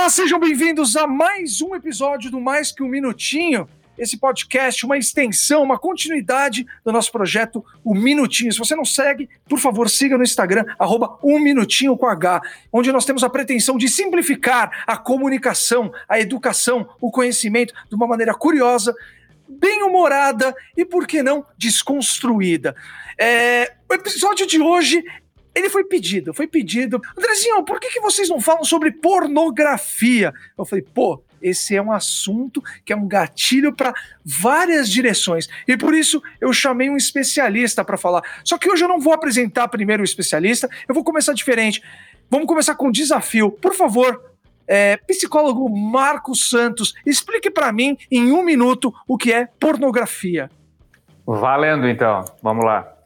Olá, sejam bem-vindos a mais um episódio do Mais Que Um Minutinho. Esse podcast, uma extensão, uma continuidade do nosso projeto O Minutinho. Se você não segue, por favor, siga no Instagram, arroba um minutinho com H, onde nós temos a pretensão de simplificar a comunicação, a educação, o conhecimento de uma maneira curiosa, bem humorada e, por que não, desconstruída. É, o episódio de hoje ele foi pedido, foi pedido. Andrezinho, por que, que vocês não falam sobre pornografia? Eu falei, pô, esse é um assunto que é um gatilho para várias direções. E por isso eu chamei um especialista para falar. Só que hoje eu não vou apresentar primeiro o especialista, eu vou começar diferente. Vamos começar com um desafio. Por favor, é, psicólogo Marcos Santos, explique para mim em um minuto o que é pornografia. Valendo então, vamos lá.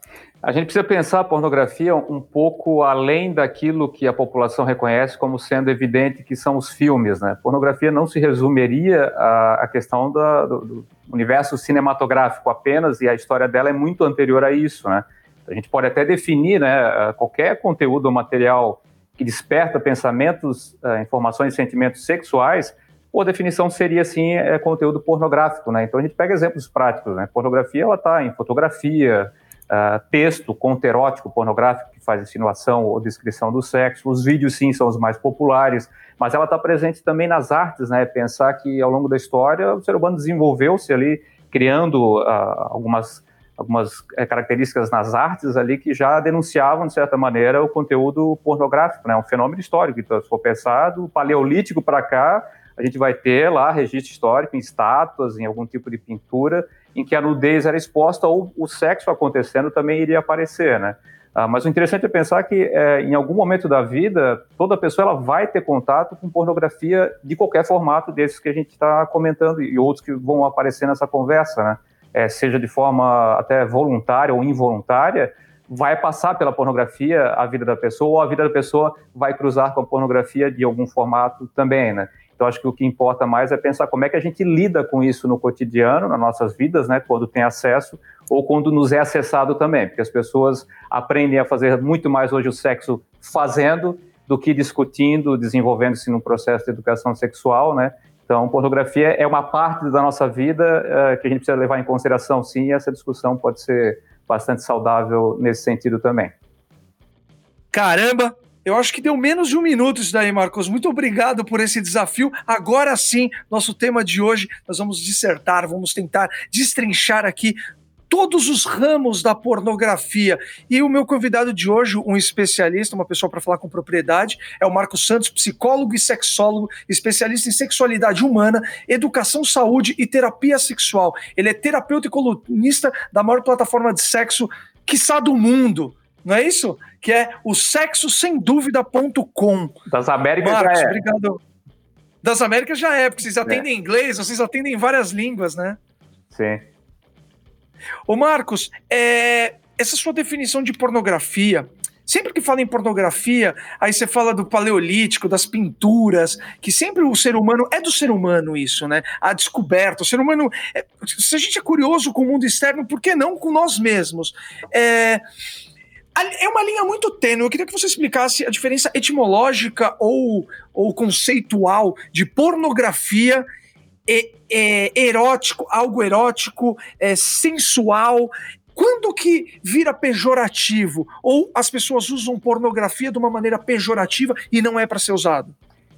A gente precisa pensar a pornografia um pouco além daquilo que a população reconhece como sendo evidente que são os filmes, né? Pornografia não se resumiria à, questão do, do, universo cinematográfico apenas, e a história dela é muito anterior a isso, né? A gente pode até definir, né, qualquer conteúdo ou material que desperta pensamentos, eh, informações e sentimentos sexuais, ou a definição seria, assim, é conteúdo pornográfico, né? Então a gente pega exemplos práticos, né? Pornografia, ela está em fotografia, uh, texto, conto erótico, pornográfico, que faz insinuação ou descrição do sexo. Os vídeos, sim, são os mais populares, mas ela está presente também nas artes, né? Pensar que ao longo da história o ser humano desenvolveu-se ali, criando uh, algumas algumas é, características nas artes ali que já denunciavam, de certa maneira, o conteúdo pornográfico, né? Um fenômeno histórico. Então, se for pensar, do paleolítico para cá, a gente vai ter lá registro histórico em estátuas, em algum tipo de pintura, em que a nudez era exposta ou o sexo acontecendo também iria aparecer, né? Ah, mas o interessante é pensar que é, em algum momento da vida toda pessoa ela vai ter contato com pornografia de qualquer formato desses que a gente está comentando e outros que vão aparecer nessa conversa, né? É, seja de forma até voluntária ou involuntária, vai passar pela pornografia a vida da pessoa ou a vida da pessoa vai cruzar com a pornografia de algum formato também, né? Então, acho que o que importa mais é pensar como é que a gente lida com isso no cotidiano, nas nossas vidas, né, quando tem acesso ou quando nos é acessado também, porque as pessoas aprendem a fazer muito mais hoje o sexo fazendo do que discutindo, desenvolvendo-se num processo de educação sexual, né? Então, pornografia é uma parte da nossa vida uh, que a gente precisa levar em consideração, sim, e essa discussão pode ser bastante saudável nesse sentido também. Caramba, eu acho que deu menos de um minuto isso daí, Marcos. Muito obrigado por esse desafio. Agora sim, nosso tema de hoje, nós vamos dissertar, vamos tentar destrinchar aqui todos os ramos da pornografia. E o meu convidado de hoje, um especialista, uma pessoa para falar com propriedade, é o Marcos Santos, psicólogo e sexólogo, especialista em sexualidade humana, educação, saúde e terapia sexual. Ele é terapeuta e colunista da maior plataforma de sexo, quiçá do mundo não é isso? Que é o sexo sem dúvida.com. Das Américas Marcos, já é. obrigado. Das Américas já é, porque vocês atendem é. inglês, vocês atendem várias línguas, né? Sim. Ô Marcos, é, essa sua definição de pornografia, Sempre que fala em pornografia, aí você fala do paleolítico, das pinturas, que sempre o ser humano é do ser humano isso, né? A descoberta, o ser humano. É, se a gente é curioso com o mundo externo, por que não com nós mesmos? É, é uma linha muito tênue. Eu queria que você explicasse a diferença etimológica ou, ou conceitual de pornografia e, é, erótico, algo erótico, é, sensual. Quando que vira pejorativo? Ou as pessoas usam pornografia de uma maneira pejorativa e não é para ser usado?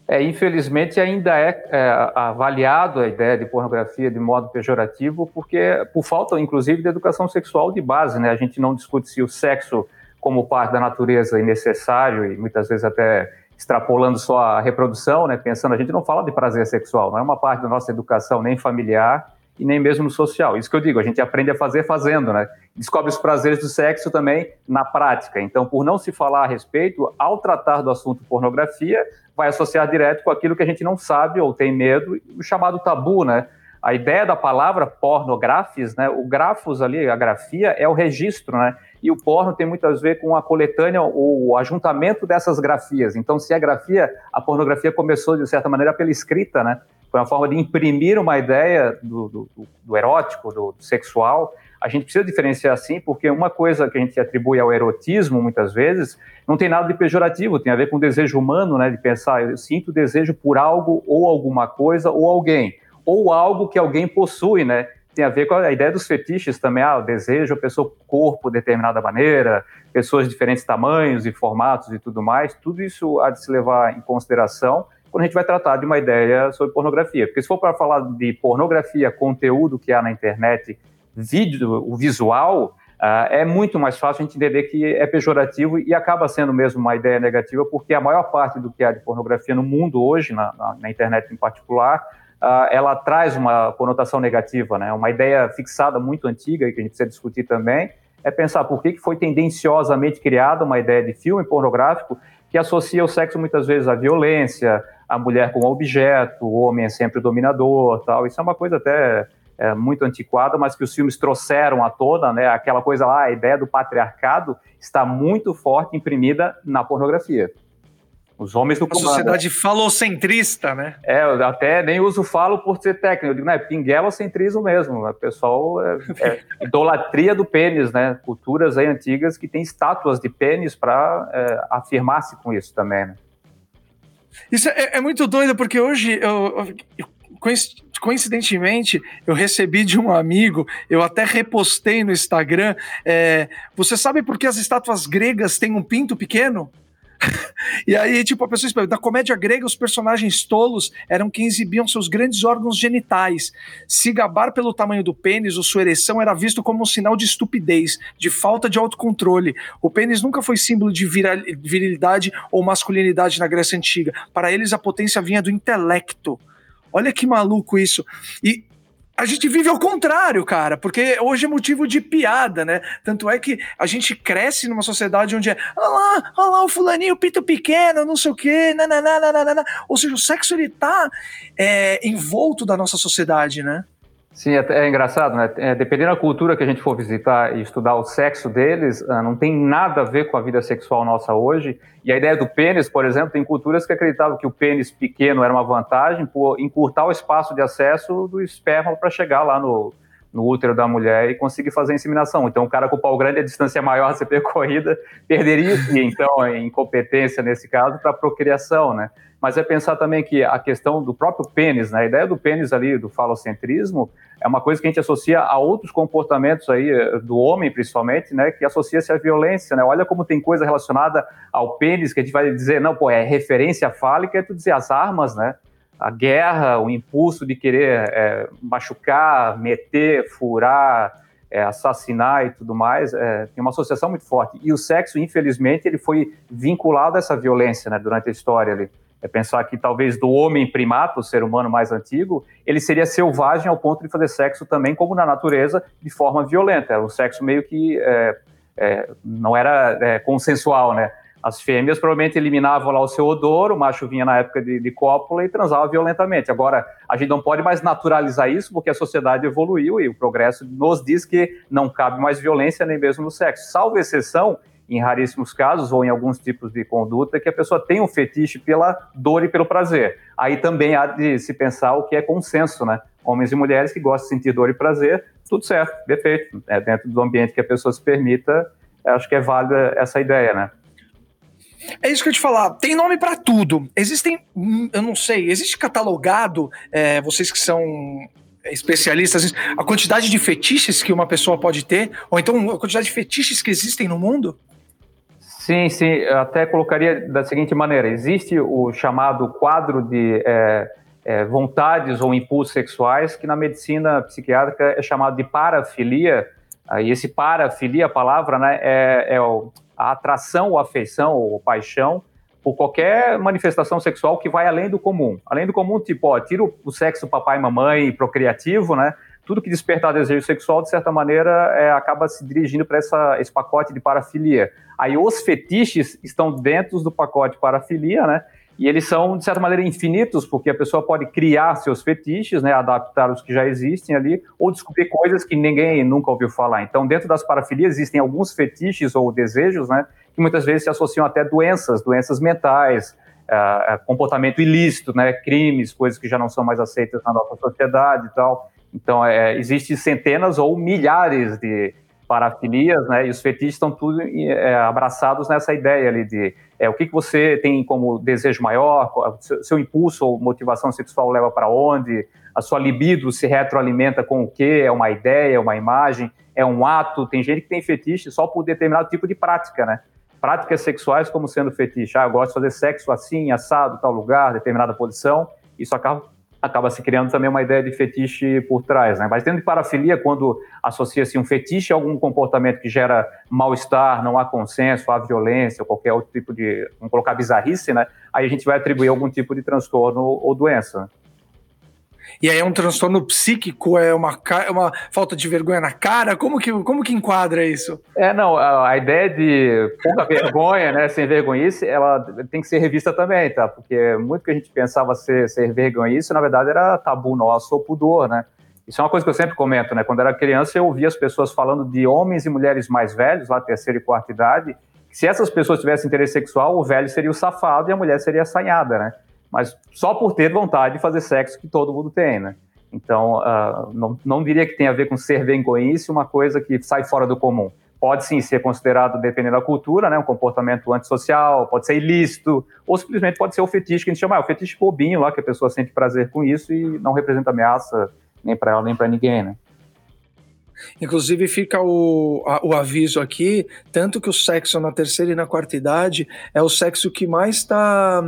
É, infelizmente ainda é, é, avaliado a ideia de pornografia de modo pejorativo, porque por falta, inclusive, de educação sexual de base, né? A gente não discute se o sexo como parte da natureza e necessário, e muitas vezes até extrapolando só a reprodução, né, pensando, a gente não fala de prazer sexual, não é uma parte da nossa educação nem familiar e nem mesmo social. Isso que eu digo, a gente aprende a fazer fazendo, né? Descobre os prazeres do sexo também na prática. Então, por não se falar a respeito, ao tratar do assunto pornografia, vai associar direto com aquilo que a gente não sabe ou tem medo, o chamado tabu, né? A ideia da palavra pornografis, né? O grafos ali, a grafia é o registro, né? e o porno tem muito a ver com a coletânea o ajuntamento dessas grafias. Então, se a grafia, a pornografia começou de certa maneira pela escrita, né? foi uma forma de imprimir uma ideia do, do, do erótico, do, do, sexual. A gente precisa diferenciar assim, porque uma coisa que a gente atribui ao erotismo, muitas vezes, não tem nada de pejorativo, tem a ver com o desejo humano, né, de pensar, eu sinto desejo por algo ou alguma coisa ou alguém, ou algo que alguém possui, né, tem a ver com a ideia dos fetiches também, ah, o desejo, a pessoa corpo de determinada maneira, pessoas de diferentes tamanhos e formatos e tudo mais, tudo isso há de se levar em consideração quando a gente vai tratar de uma ideia sobre pornografia. Porque se for para falar de pornografia, conteúdo que há na internet, vídeo, o visual, uh, é muito mais fácil a gente entender que é pejorativo e acaba sendo mesmo uma ideia negativa, porque a maior parte do que há de pornografia no mundo hoje, na, na, na internet em particular, ela traz uma conotação negativa, né? Uma ideia fixada muito antiga e que a gente precisa discutir também é pensar por que, que foi tendenciosamente criada uma ideia de filme pornográfico que associa o sexo muitas vezes à violência, a mulher como objeto, o homem é sempre o dominador, tal. Isso é uma coisa até é, muito antiquada, mas que os filmes trouxeram à tona, né? Aquela coisa lá, a ideia do patriarcado está muito forte imprimida na pornografia. Os homens do comando. Uma sociedade falocentrista, né? É, eu até nem uso falo por ser técnico. Eu digo, não, é pinguelocentrismo mesmo. O pessoal é, é idolatria do pênis, né? Culturas aí antigas que têm estátuas de pênis para é, afirmar-se com isso também, né? Isso é, é, muito doido, porque hoje eu, eu coincidentemente, eu recebi de um amigo, eu até repostei no Instagram. É, você sabe por que as estátuas gregas têm um pinto pequeno? E aí, tipo, a pessoa explica, na comédia grega, os personagens tolos eram quem exibiam seus grandes órgãos genitais. Se gabar pelo tamanho do pênis ou sua ereção era visto como um sinal de estupidez, de falta de autocontrole. O pênis nunca foi símbolo de virilidade ou masculinidade na Grécia Antiga. Para eles, a potência vinha do intelecto. Olha que maluco isso. E a gente vive ao contrário, cara, porque hoje é motivo de piada, né? Tanto é que a gente cresce numa sociedade onde é, olha lá, olha lá o fulaninho, pito pequeno, não sei o quê, nananana. Ou seja, o sexo ele tá é, envolto da nossa sociedade, né? Sim, é, é engraçado, né? É, dependendo da cultura que a gente for visitar e estudar o sexo deles, uh, não tem nada a ver com a vida sexual nossa hoje. E a ideia do pênis, por exemplo, tem culturas que acreditavam que o pênis pequeno era uma vantagem por encurtar o espaço de acesso do esperma para chegar lá no, no útero da mulher e conseguir fazer a inseminação. Então, o cara com o pau grande, a distância maior a ser percorrida, perderia, então, em competência nesse caso, para procriação, né? Mas é pensar também que a questão do próprio pênis, né? a ideia do pênis ali, do falocentrismo, é uma coisa que a gente associa a outros comportamentos aí, eh, do homem principalmente, né? Que associa-se à violência, né? Olha como tem coisa relacionada ao pênis que a gente vai dizer, não, pô, é referência fálica, é tu dizer as armas, né? A guerra, o impulso de querer é, machucar, meter, furar, é, assassinar e tudo mais, é, tem uma associação muito forte. E o sexo, infelizmente, ele foi vinculado a essa violência né, durante a história. Ali. É pensar que talvez do homem primato, o ser humano mais antigo, ele seria selvagem ao ponto de fazer sexo também, como na natureza, de forma violenta. O sexo meio que é, é, não era é, consensual, né? As fêmeas provavelmente eliminavam lá o seu odor, o macho vinha na época de, de cópula e transava violentamente. Agora, a gente não pode mais naturalizar isso porque a sociedade evoluiu e o progresso nos diz que não cabe mais violência nem mesmo no sexo. Salvo exceção, em raríssimos casos ou em alguns tipos de conduta, que a pessoa tem um fetiche pela dor e pelo prazer. Aí também há de se pensar o que é consenso, né? Homens e mulheres que gostam de sentir dor e prazer, tudo certo, perfeito. É dentro do ambiente que a pessoa se permita, acho que é válida essa ideia, né? É isso que eu te falar. Tem nome para tudo. Existem, hum, eu não sei, existe catalogado, é, vocês que são especialistas, a quantidade de fetiches que uma pessoa pode ter, ou então a quantidade de fetiches que existem no mundo? Sim, sim. Até colocaria da seguinte maneira: existe o chamado quadro de é, é, vontades ou impulsos sexuais, que na medicina psiquiátrica é chamado de parafilia. E esse parafilia, a palavra, né, é, é o a atração ou afeição ou paixão por qualquer manifestação sexual que vai além do comum. Além do comum, tipo, ó, tira o sexo papai e mamãe procriativo, né? Tudo que despertar desejo sexual, de certa maneira, é, acaba se dirigindo para esse pacote de parafilia. Aí os fetiches estão dentro do pacote parafilia, né? E eles são, de certa maneira, infinitos, porque a pessoa pode criar seus fetiches, né, adaptar os que já existem ali, ou descobrir coisas que ninguém nunca ouviu falar. Então, dentro das parafilias, existem alguns fetiches ou desejos, né, que muitas vezes se associam até doenças, doenças mentais, uh, comportamento ilícito, né, crimes, coisas que já não são mais aceitas na nossa sociedade e tal. Então, é, existem centenas ou milhares de parafilias, né, e os fetiches estão tudo é, abraçados nessa ideia ali de é, o que, que você tem como desejo maior, seu, seu impulso ou motivação sexual leva para onde, a sua libido se retroalimenta com o que, é uma ideia, é uma imagem, é um ato, tem gente que tem fetiche só por determinado tipo de prática, né, práticas sexuais como sendo fetiche. Ah, eu gosto de fazer sexo assim, assado, tal lugar, determinada posição. Isso acaba, acaba se criando também uma ideia de fetiche por trás. Né? Mas dentro de parafilia, quando associa-se um fetiche a algum comportamento que gera mal-estar, não há consenso, há violência, qualquer outro tipo de, vamos colocar bizarrice, né? aí a gente vai atribuir algum tipo de transtorno ou doença. E aí é um transtorno psíquico, é uma, é uma falta de vergonha na cara? Como que, como que enquadra isso? É, não, a, a ideia de pouca vergonha, né, sem vergonhice, ela tem que ser revista também, tá? Porque muito que a gente pensava ser, ser vergonhice, na verdade era tabu nosso ou pudor, né? Isso é uma coisa que eu sempre comento, né? Quando era criança, eu ouvia as pessoas falando de homens e mulheres mais velhos, lá terceira e quarta idade, se essas pessoas tivessem interesse sexual, o velho seria o safado e a mulher seria assanhada, né? Mas só por ter vontade de fazer sexo que todo mundo tem, né? Então, uh, não, não diria que tem a ver com ser vergonhice, uma coisa que sai fora do comum. Pode sim ser considerado, dependendo da cultura, né, um comportamento antissocial, pode ser ilícito, ou simplesmente pode ser o fetiche que a gente chama, é o fetiche bobinho lá, que a pessoa sente prazer com isso e não representa ameaça nem para ela nem para ninguém, né? Inclusive fica o, a, o aviso aqui, tanto que o sexo na terceira e na quarta idade é o sexo que mais está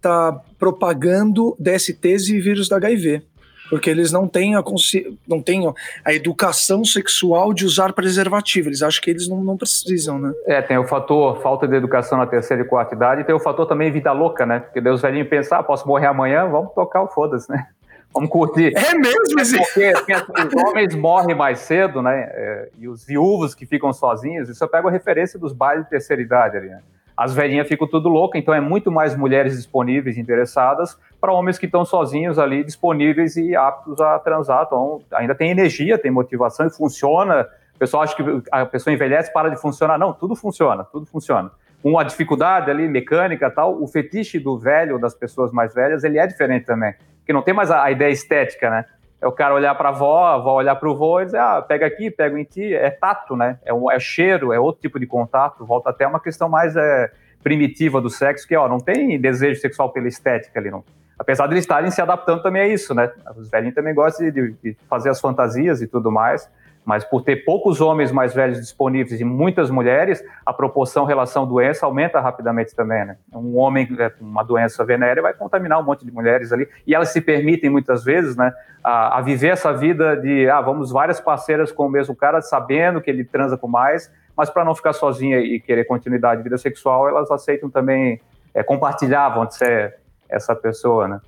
tá propagando DSTs e vírus da HIV. Porque eles não têm, a não têm a educação sexual de usar preservativo. Eles acham que eles não, não precisam, né? É, tem o fator falta de educação na terceira e quarta idade, e tem o fator também vida louca, né? Porque Deus velhinho pensar, ah, posso morrer amanhã, vamos tocar o foda-se, né? Vamos curtir. É mesmo? É porque, porque assim, os homens morrem mais cedo, né? É, e os viúvos que ficam sozinhos, isso eu pego a referência dos bailes de terceira idade ali, né? As velhinhas ficam tudo loucas, então é muito mais mulheres disponíveis, interessadas, para homens que estão sozinhos ali, disponíveis e aptos a transar. Então, ainda tem energia, tem motivação e funciona. O pessoal acha que a pessoa envelhece, para de funcionar. Não, tudo funciona, tudo funciona. Uma dificuldade ali, mecânica tal, o fetiche do velho, das pessoas mais velhas, ele é diferente também que não tem mais a, a ideia estética, né? É o cara olhar para a avó, a avó olhar para o vô e dizer, ah, pega aqui, pega em ti. É tato, né? É, um, é cheiro, é outro tipo de contato. Volta até uma questão mais é, primitiva do sexo, que ó, não tem desejo sexual pela estética ali, não. Apesar de eles estarem se adaptando também a isso, né? Os velhinhos também gostam de, de fazer as fantasias e tudo mais mas por ter poucos homens mais velhos disponíveis e muitas mulheres, a proporção relação doença aumenta rapidamente também, né? Um homem é, com uma doença venérea vai contaminar um monte de mulheres ali, e elas se permitem muitas vezes, né, a, a viver essa vida de, ah, vamos várias parceiras com o mesmo cara, sabendo que ele transa com mais, mas para não ficar sozinha e querer continuidade de vida sexual, elas aceitam também é, compartilhar, vão ser essa pessoa, né?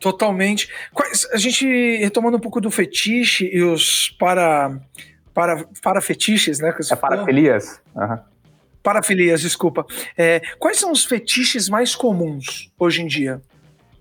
Totalmente. A gente, retomando um pouco do fetiche e os para, para, para fetiches, né? é parafilias. Uhum. Parafilias, desculpa. É, quais são os fetiches mais comuns hoje em dia?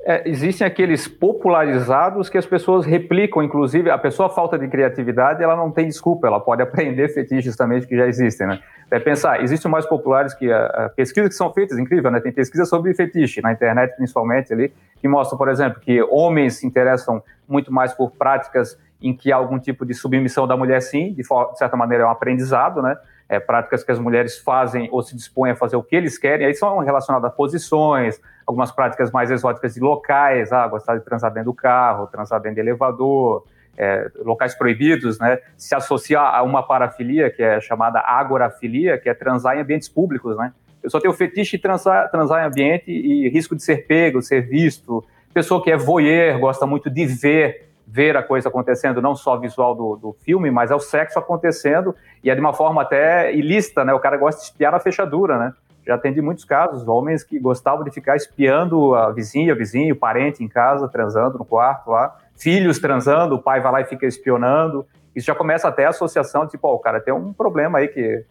É, existem aqueles popularizados que as pessoas replicam, inclusive a pessoa falta de criatividade, ela não tem desculpa, ela pode aprender fetiches também que já existem, né? É pensar, existem mais populares que a, a pesquisas que são feitas, incrível, né? Tem pesquisa sobre fetiche na internet, principalmente ali, que mostra, por exemplo, que homens se interessam muito mais por práticas em que há algum tipo de submissão da mulher, sim, de, de certa maneira é um aprendizado, né? É, práticas que as mulheres fazem ou se dispõem a fazer o que eles querem, aí são relacionadas a posições, algumas práticas mais exóticas de locais, ah, gostar de transar dentro do carro, transar dentro de elevador, é, locais proibidos, né, se associar a uma parafilia, que é chamada agorafilia, que é transar em ambientes públicos, né. Eu só tenho fetiche de transar, transar em ambiente e risco de ser pego, ser visto. Pessoa que é voyeur, gosta muito de ver, ver a coisa acontecendo, não só visual do, do filme, mas é o sexo acontecendo, e é de uma forma até ilícita, né, o cara gosta de espiar na fechadura, né já atendi muitos casos, homens que gostavam de ficar espiando a vizinha, vizinho, parente em casa, transando no quarto lá, filhos transando, o pai vai lá e fica espionando. Isso já começa até a associação, tipo, ó, o cara tem um problema aí que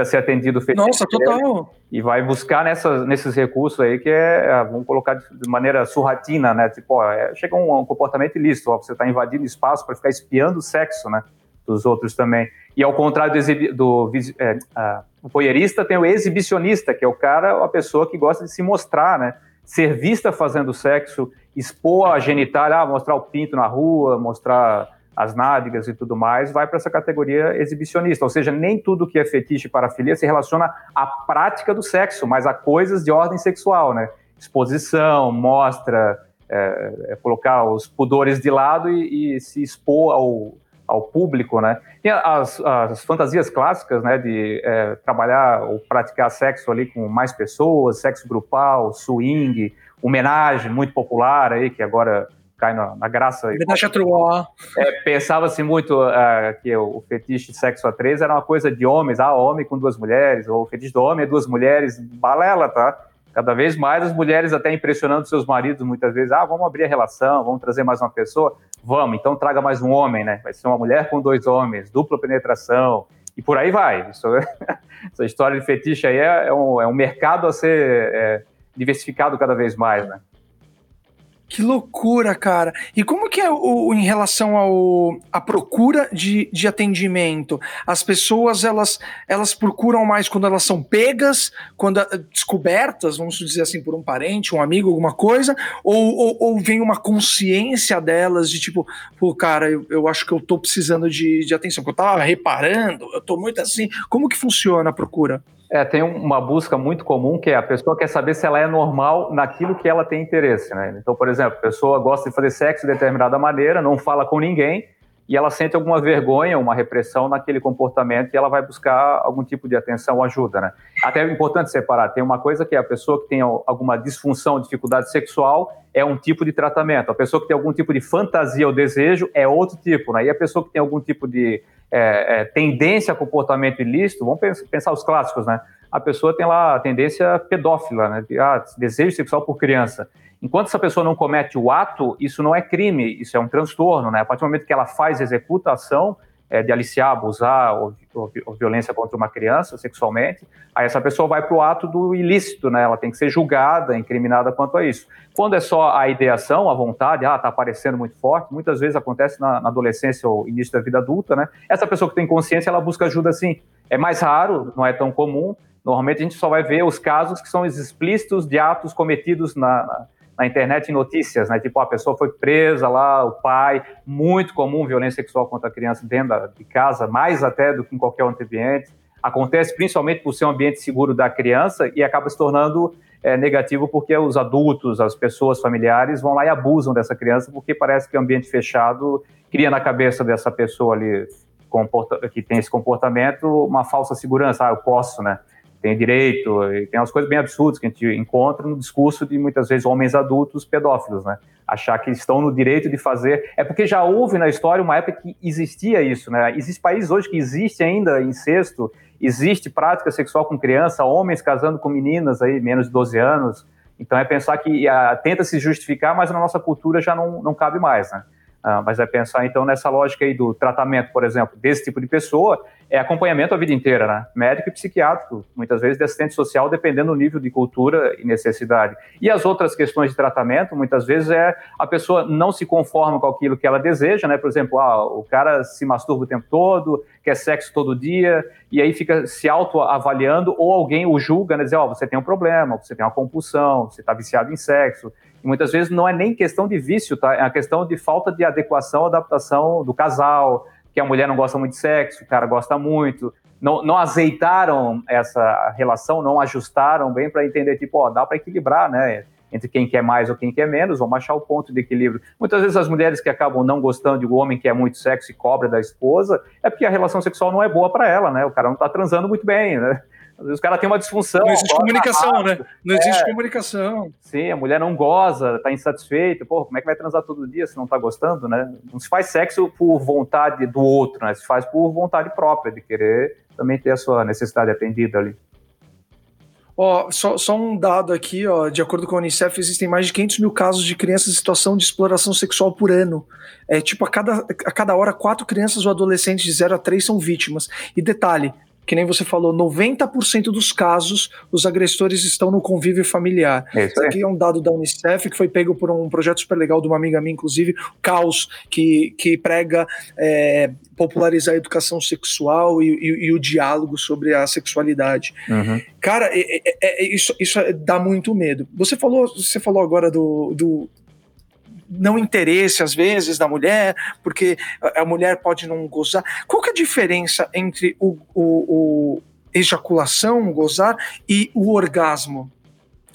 precisa ser atendido. Nossa, total. E vai buscar nessas, nesses recursos aí que é, é vamos colocar de maneira surratina, né? Tipo, ó, é, chega um, um comportamento ilícito, ó, você está invadindo espaço para ficar espiando o sexo, né? dos outros também. E ao contrário do, do é, uh, o voyeurista, tem o exibicionista, que é o cara, a pessoa que gosta de se mostrar, né? Ser vista fazendo sexo, expor a genitália, ah, mostrar o pinto na rua, mostrar as nádegas e tudo mais, vai para essa categoria exibicionista. Ou seja, nem tudo que é fetiche para filia se relaciona à prática do sexo, mas a coisas de ordem sexual, né? Exposição, mostra, é, é colocar os pudores de lado e, e se expor ao, ao público, né? Tem as, as fantasias clássicas, né, de é, trabalhar ou praticar sexo ali com mais pessoas, sexo grupal, swing, homenagem muito popular aí, que agora cai na, na graça. É, Pensava-se muito uh, que o, o, fetiche de sexo a três era uma coisa de homens, ah, homem com duas mulheres, ou o fetiche do homem é duas mulheres, balela, tá? Cada vez mais as mulheres até impressionando seus maridos, muitas vezes, ah, vamos abrir a relação, vamos trazer mais uma pessoa, vamos, então traga mais um homem, né? Vai ser uma mulher com dois homens, dupla penetração, e por aí vai. Isso, essa história de fetiche aí é, é, um, é um mercado a ser é, diversificado cada vez mais, né? Que loucura, cara. E como que é o, em relação ao a procura de, de atendimento? As pessoas elas elas procuram mais quando elas são pegas, quando descobertas, vamos dizer assim, por um parente, um amigo, alguma coisa, ou, ou, ou vem uma consciência delas de tipo, pô, cara, eu, eu acho que eu tô precisando de, de atenção, que eu tava reparando, eu tô muito assim. Como que funciona a procura? É, tem uma busca muito comum que é a pessoa quer saber se ela é normal naquilo que ela tem interesse, né? Então, por exemplo, a pessoa gosta de fazer sexo de determinada maneira, não fala com ninguém e ela sente alguma vergonha, uma repressão naquele comportamento e ela vai buscar algum tipo de atenção ou ajuda, né? Até é importante separar, tem uma coisa que é a pessoa que tem alguma disfunção, dificuldade sexual é um tipo de tratamento, a pessoa que tem algum tipo de fantasia ou desejo é outro tipo, né? E a pessoa que tem algum tipo de é, é, tendência a comportamento ilícito, vamos pensar os clássicos, né? A pessoa tem lá a tendência pedófila, né? De, ah, desejo sexual por criança. Enquanto essa pessoa não comete o ato, isso não é crime, isso é um transtorno, né? A partir do momento que ela faz, executa a ação, é, de aliciar, abusar ou, ou, ou, violência contra uma criança sexualmente, aí essa pessoa vai para o ato do ilícito, né? Ela tem que ser julgada, incriminada quanto a isso. Quando é só a ideação, a vontade, ah, está aparecendo muito forte, muitas vezes acontece na, na, adolescência ou início da vida adulta, né? Essa pessoa que tem consciência, ela busca ajuda sim. É mais raro, não é tão comum. Normalmente a gente só vai ver os casos que são explícitos de atos cometidos na, na na internet notícias, né? Tipo, a pessoa foi presa lá, o pai, muito comum violência sexual contra a criança dentro de casa, mais até do que em qualquer outro ambiente. Acontece principalmente por ser um ambiente seguro da criança e acaba se tornando é, negativo porque os adultos, as pessoas familiares vão lá e abusam dessa criança porque parece que o ambiente fechado cria na cabeça dessa pessoa ali que tem esse comportamento uma falsa segurança. Ah, eu posso, né? Tem direito, tem umas coisas bem absurdas que a gente encontra no discurso de muitas vezes homens adultos pedófilos, né? Achar que estão no direito de fazer. É porque já houve na história uma época que existia isso, né? Existem países hoje que existe ainda incesto, existe prática sexual com criança, homens casando com meninas aí, menos de 12 anos. Então é pensar que uh, tenta se justificar, mas na nossa cultura já não, não cabe mais, né? Uh, mas é pensar então nessa lógica aí do tratamento, por exemplo, desse tipo de pessoa, é acompanhamento a vida inteira, né? Médico e psiquiátrico, muitas vezes de assistente social, dependendo do nível de cultura e necessidade. E as outras questões de tratamento, muitas vezes é a pessoa não se conforma com aquilo que ela deseja, né? Por exemplo, ah, o cara se masturba o tempo todo, quer sexo todo dia, e aí fica se autoavaliando, ou alguém o julga, né? Dizer, ó, oh, você tem um problema, você tem uma compulsão, você está viciado em sexo. Muitas vezes não é nem questão de vício, tá? É a questão de falta de adequação, adaptação do casal, que a mulher não gosta muito de sexo, o cara gosta muito. Não, não azeitaram essa relação, não ajustaram bem para entender, tipo, ó, dá para equilibrar, né? Entre quem quer mais ou quem quer menos, vamos achar o ponto de equilíbrio. Muitas vezes as mulheres que acabam não gostando de um homem que é muito sexo e cobra da esposa, é porque a relação sexual não é boa para ela, né? O cara não está transando muito bem, né? Às vezes o cara tem uma disfunção. Não existe comunicação, rápido. né? Não existe é. comunicação. Sim, a mulher não goza, tá insatisfeita. Pô, como é que vai transar todo dia se não tá gostando, né? Não se faz sexo por vontade do outro, né? Se faz por vontade própria, de querer também ter a sua necessidade atendida ali. Ó, só, só, um dado aqui, ó, de acordo com a Unicef, existem mais de 500 mil casos de crianças em situação de exploração sexual por ano. É tipo, a cada, a cada hora, quatro crianças ou adolescentes de 0 a 3 são vítimas. E detalhe, que nem você falou, 90% dos casos os agressores estão no convívio familiar. É isso, aqui é um dado da Unicef que foi pego por um projeto super legal de uma amiga minha, inclusive, Caos, que, que prega é, popularizar a educação sexual e, e, e, o diálogo sobre a sexualidade. Uhum. Cara, é, é, é, isso, isso dá muito medo. Você falou, você falou agora do, do não interesse, às vezes, da mulher, porque a mulher pode não gozar. Qual que é a diferença entre o, o, o ejaculação, gozar, e o orgasmo?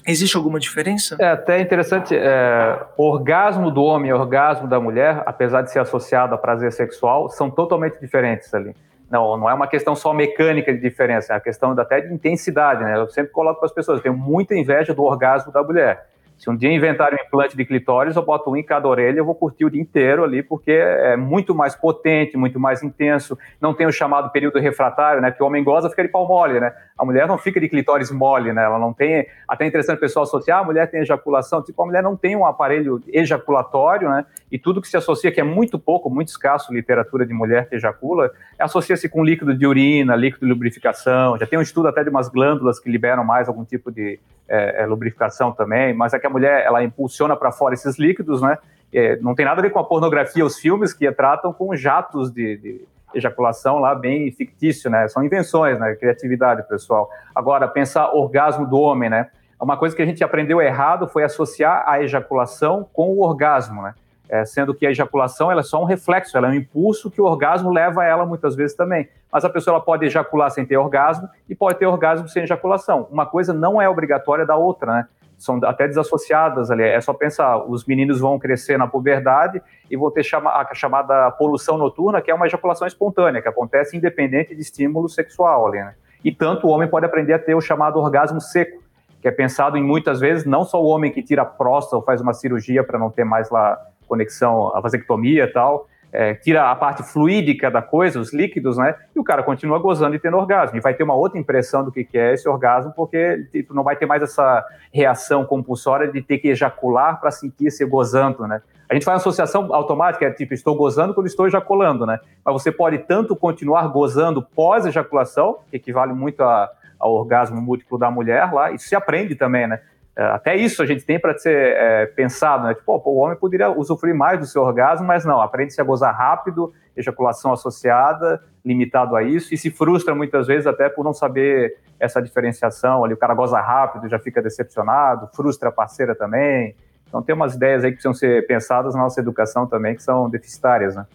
Existe alguma diferença? É até interessante. É, orgasmo do homem e orgasmo da mulher, apesar de ser associado a prazer sexual, são totalmente diferentes ali. Não, não é uma questão só mecânica de diferença, é uma questão até de intensidade, né? Eu sempre coloco para as pessoas, eu tenho muita inveja do orgasmo da mulher. Se um dia inventarem um implante de clitóris, eu boto um em cada orelha, eu vou curtir o dia inteiro ali, porque é muito mais potente, muito mais intenso. Não tem o chamado período refratário, né? Que o homem goza, fica de pau mole, né? A mulher não fica de clitóris mole, né? Ela não tem. Até é interessante o pessoal associar, a mulher tem ejaculação. Tipo, a mulher não tem um aparelho ejaculatório, né? E tudo que se associa, que é muito pouco, muito escasso, literatura de mulher que ejacula, associa-se com líquido de urina, líquido de lubrificação. Já tem um estudo até de umas glândulas que liberam mais algum tipo de é, é, lubrificação também, mas é que a mulher ela impulsiona para fora esses líquidos, né? É, não tem nada a ver com a pornografia, os filmes que tratam com jatos de, de ejaculação lá bem fictício, né? São invenções, né? Criatividade, pessoal. Agora, pensar orgasmo do homem, né? Uma coisa que a gente aprendeu errado foi associar a ejaculação com o orgasmo, né? é, sendo que a ejaculação ela é só um reflexo, ela é um impulso que o orgasmo leva a ela muitas vezes também. Mas a pessoa pode ejacular sem ter orgasmo e pode ter orgasmo sem ejaculação. Uma coisa não é obrigatória da outra, né? São até desassociadas ali. É só pensar, os meninos vão crescer na puberdade e vão ter chama, a chamada poluição noturna, que é uma ejaculação espontânea, que acontece independente de estímulo sexual ali, né? E tanto o homem pode aprender a ter o chamado orgasmo seco, que é pensado em muitas vezes não só o homem que tira a próstata ou faz uma cirurgia para não ter mais lá conexão, a vasectomia e tal, é, tira a parte fluídica da coisa, os líquidos, né? E o cara continua gozando e tendo orgasmo. E vai ter uma outra impressão do que, é esse orgasmo, porque tipo, não vai ter mais essa reação compulsória de ter que ejacular para sentir-se gozando, né? A gente faz uma associação automática, é tipo, estou gozando quando estou ejaculando, né? Mas você pode tanto continuar gozando pós-ejaculação, que equivale muito a, ao orgasmo múltiplo da mulher lá, isso se aprende também, né? É, até isso a gente tem para ser é, pensado, né? Tipo, o homem poderia usufruir mais do seu orgasmo, mas não, aprende-se a gozar rápido, ejaculação associada, limitado a isso, e se frustra muitas vezes até por não saber essa diferenciação ali. O cara goza rápido, já fica decepcionado, frustra a parceira também. Então tem umas ideias aí que precisam ser pensadas na nossa educação também, que são deficitárias, né?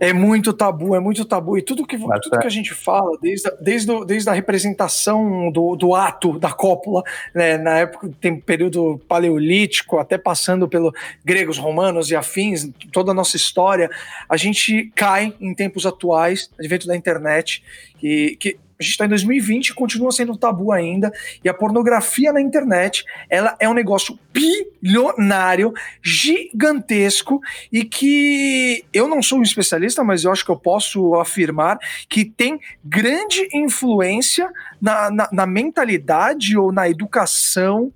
É muito tabu, é muito tabu. E tudo que, tudo é. que a gente fala, desde, a, desde, o, desde a representação do, do ato da cópula, né, na época, tem período paleolítico, até passando pelo gregos, romanos e afins, toda a nossa história, a gente cai em tempos atuais, advento da internet, que, que a gente está em 2020 e continua sendo tabu ainda. E a pornografia na internet, ela é um negócio bilionário, gigantesco e que eu não sou um especialista, mas eu acho que eu posso afirmar que tem grande influência na, na, na mentalidade ou na educação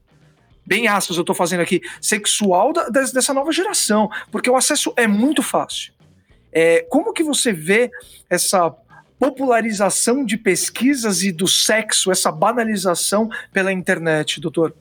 bem aspas eu estou fazendo aqui, sexual da, dessa nova geração, porque o acesso é muito fácil. É, como que você vê essa popularização de pesquisas e do sexo, essa banalização pela internet, doutor?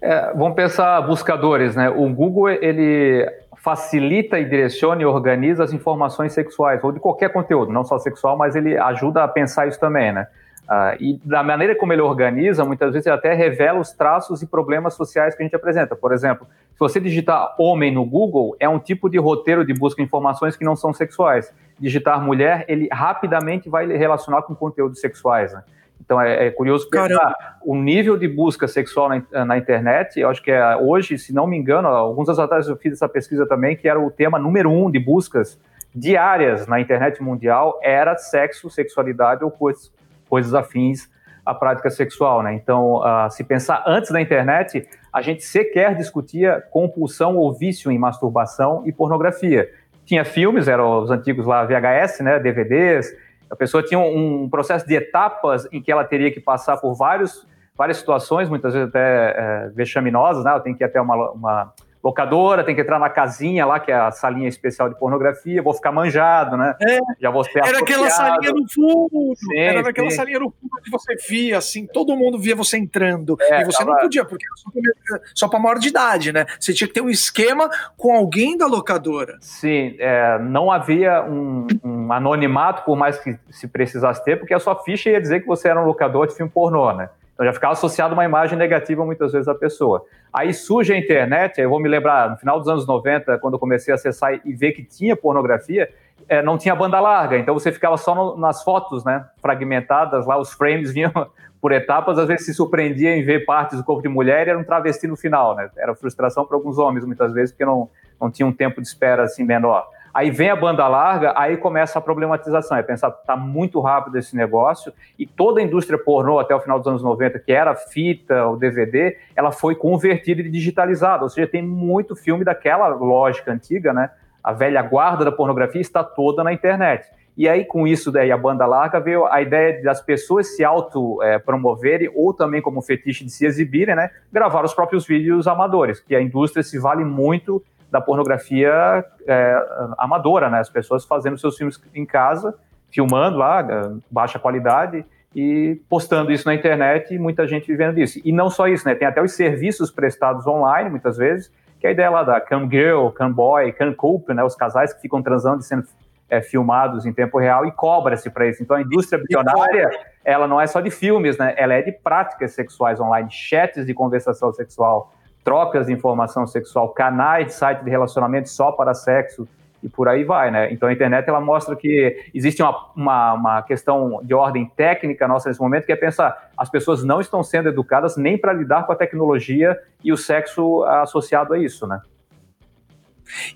É, vamos pensar buscadores, né? O Google ele facilita e direciona e organiza as informações sexuais ou de qualquer conteúdo, não só sexual, mas ele ajuda a pensar isso também, né? Ah, e da maneira como ele organiza, muitas vezes ele até revela os traços e problemas sociais que a gente apresenta. Por exemplo, se você digitar homem no Google, é um tipo de roteiro de busca de informações que não são sexuais. Digitar mulher, ele rapidamente vai relacionar com conteúdos sexuais. Né? Então é, é, curioso pensar o nível de busca sexual na, na, internet. Eu acho que é, hoje, se não me engano, alguns anos atrás eu fiz essa pesquisa também, que era o tema número um de buscas diárias na internet mundial era sexo, sexualidade ou coisas coisas afins à prática sexual, né? Então, uh, se pensar antes da internet, a gente sequer discutia compulsão ou vício em masturbação e pornografia. Tinha filmes, eram os antigos lá VHS, né, DVDs. A pessoa tinha um, processo de etapas em que ela teria que passar por vários, várias situações, muitas vezes até é, vexaminosas, né? Ela tem que ir até uma, uma locadora, tem que entrar na casinha lá, que é a salinha especial de pornografia, vou ficar manjado, né? É, Já vou ser Era aquela salinha no fundo, sim, era aquela sim. salinha no fundo que você via, assim, todo mundo via você entrando, é, e você tava... não podia, porque era só para maior de idade, né? Você tinha que ter um esquema com alguém da locadora. Sim, é, não havia um, um anonimato, por mais que se precisasse ter, porque a sua ficha ia dizer que você era um locador de filme pornô, né? Então já ficava associado uma imagem negativa muitas vezes à pessoa. Aí surge a internet, eu vou me lembrar, no final dos anos 90, quando eu comecei a acessar e ver que tinha pornografia, é, não tinha banda larga, então você ficava só no, nas fotos, né, fragmentadas, lá os frames vinham por etapas, às vezes se surpreendia em ver partes do corpo de mulher e era um travesti no final, né, era frustração para alguns homens muitas vezes, porque não, não tinha um tempo de espera assim menor. Aí vem a banda larga, aí começa a problematização. É pensar, tá muito rápido esse negócio, e toda a indústria pornô até o final dos anos 90, que era fita, o DVD, ela foi convertida e digitalizada. Ou seja, tem muito filme daquela lógica antiga, né? A velha guarda da pornografia está toda na internet. E aí, com isso daí, a banda larga, veio a ideia das pessoas se auto-promoverem, é, ou também como fetiche de se exibirem, né? Gravar os próprios vídeos amadores, que a indústria se vale muito da pornografia é, amadora, né? As pessoas fazendo seus filmes em casa, filmando lá, é, baixa qualidade, e postando isso na internet e muita gente vivendo disso. E não só isso, né? Tem até os serviços prestados online, muitas vezes, que é a ideia lá da cam girl, cam boy, cam couple, né? Os casais que ficam transando e sendo é, filmados em tempo real e cobra-se para isso. Então a indústria bilionária, ela não é só de filmes, né? Ela é de práticas sexuais online, chats de conversação sexual, trocas de informação sexual, canais de site de relacionamento só para sexo e por aí vai, né? Então a internet ela mostra que existe uma, uma, uma, questão de ordem técnica nossa nesse momento, que é pensar as pessoas não estão sendo educadas nem para lidar com a tecnologia e o sexo associado a isso, né?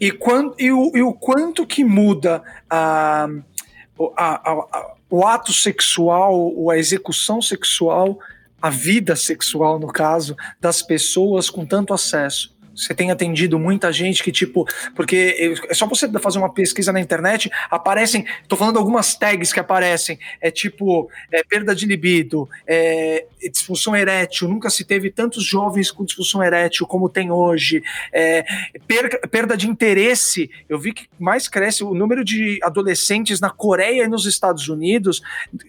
E, quando, e, o, e o quanto que muda a, a, a, o ato sexual ou a execução sexual a vida sexual, no caso, das pessoas com tanto acesso. Você tem atendido muita gente que, tipo, porque é só você fazer uma pesquisa na internet, aparecem, tô falando algumas tags que aparecem, é tipo, é, perda de libido, é, disfunção erétil, nunca se teve tantos jovens com disfunção erétil como tem hoje, é, per, perda de interesse, eu vi que mais cresce o número de adolescentes na Coreia e nos Estados Unidos,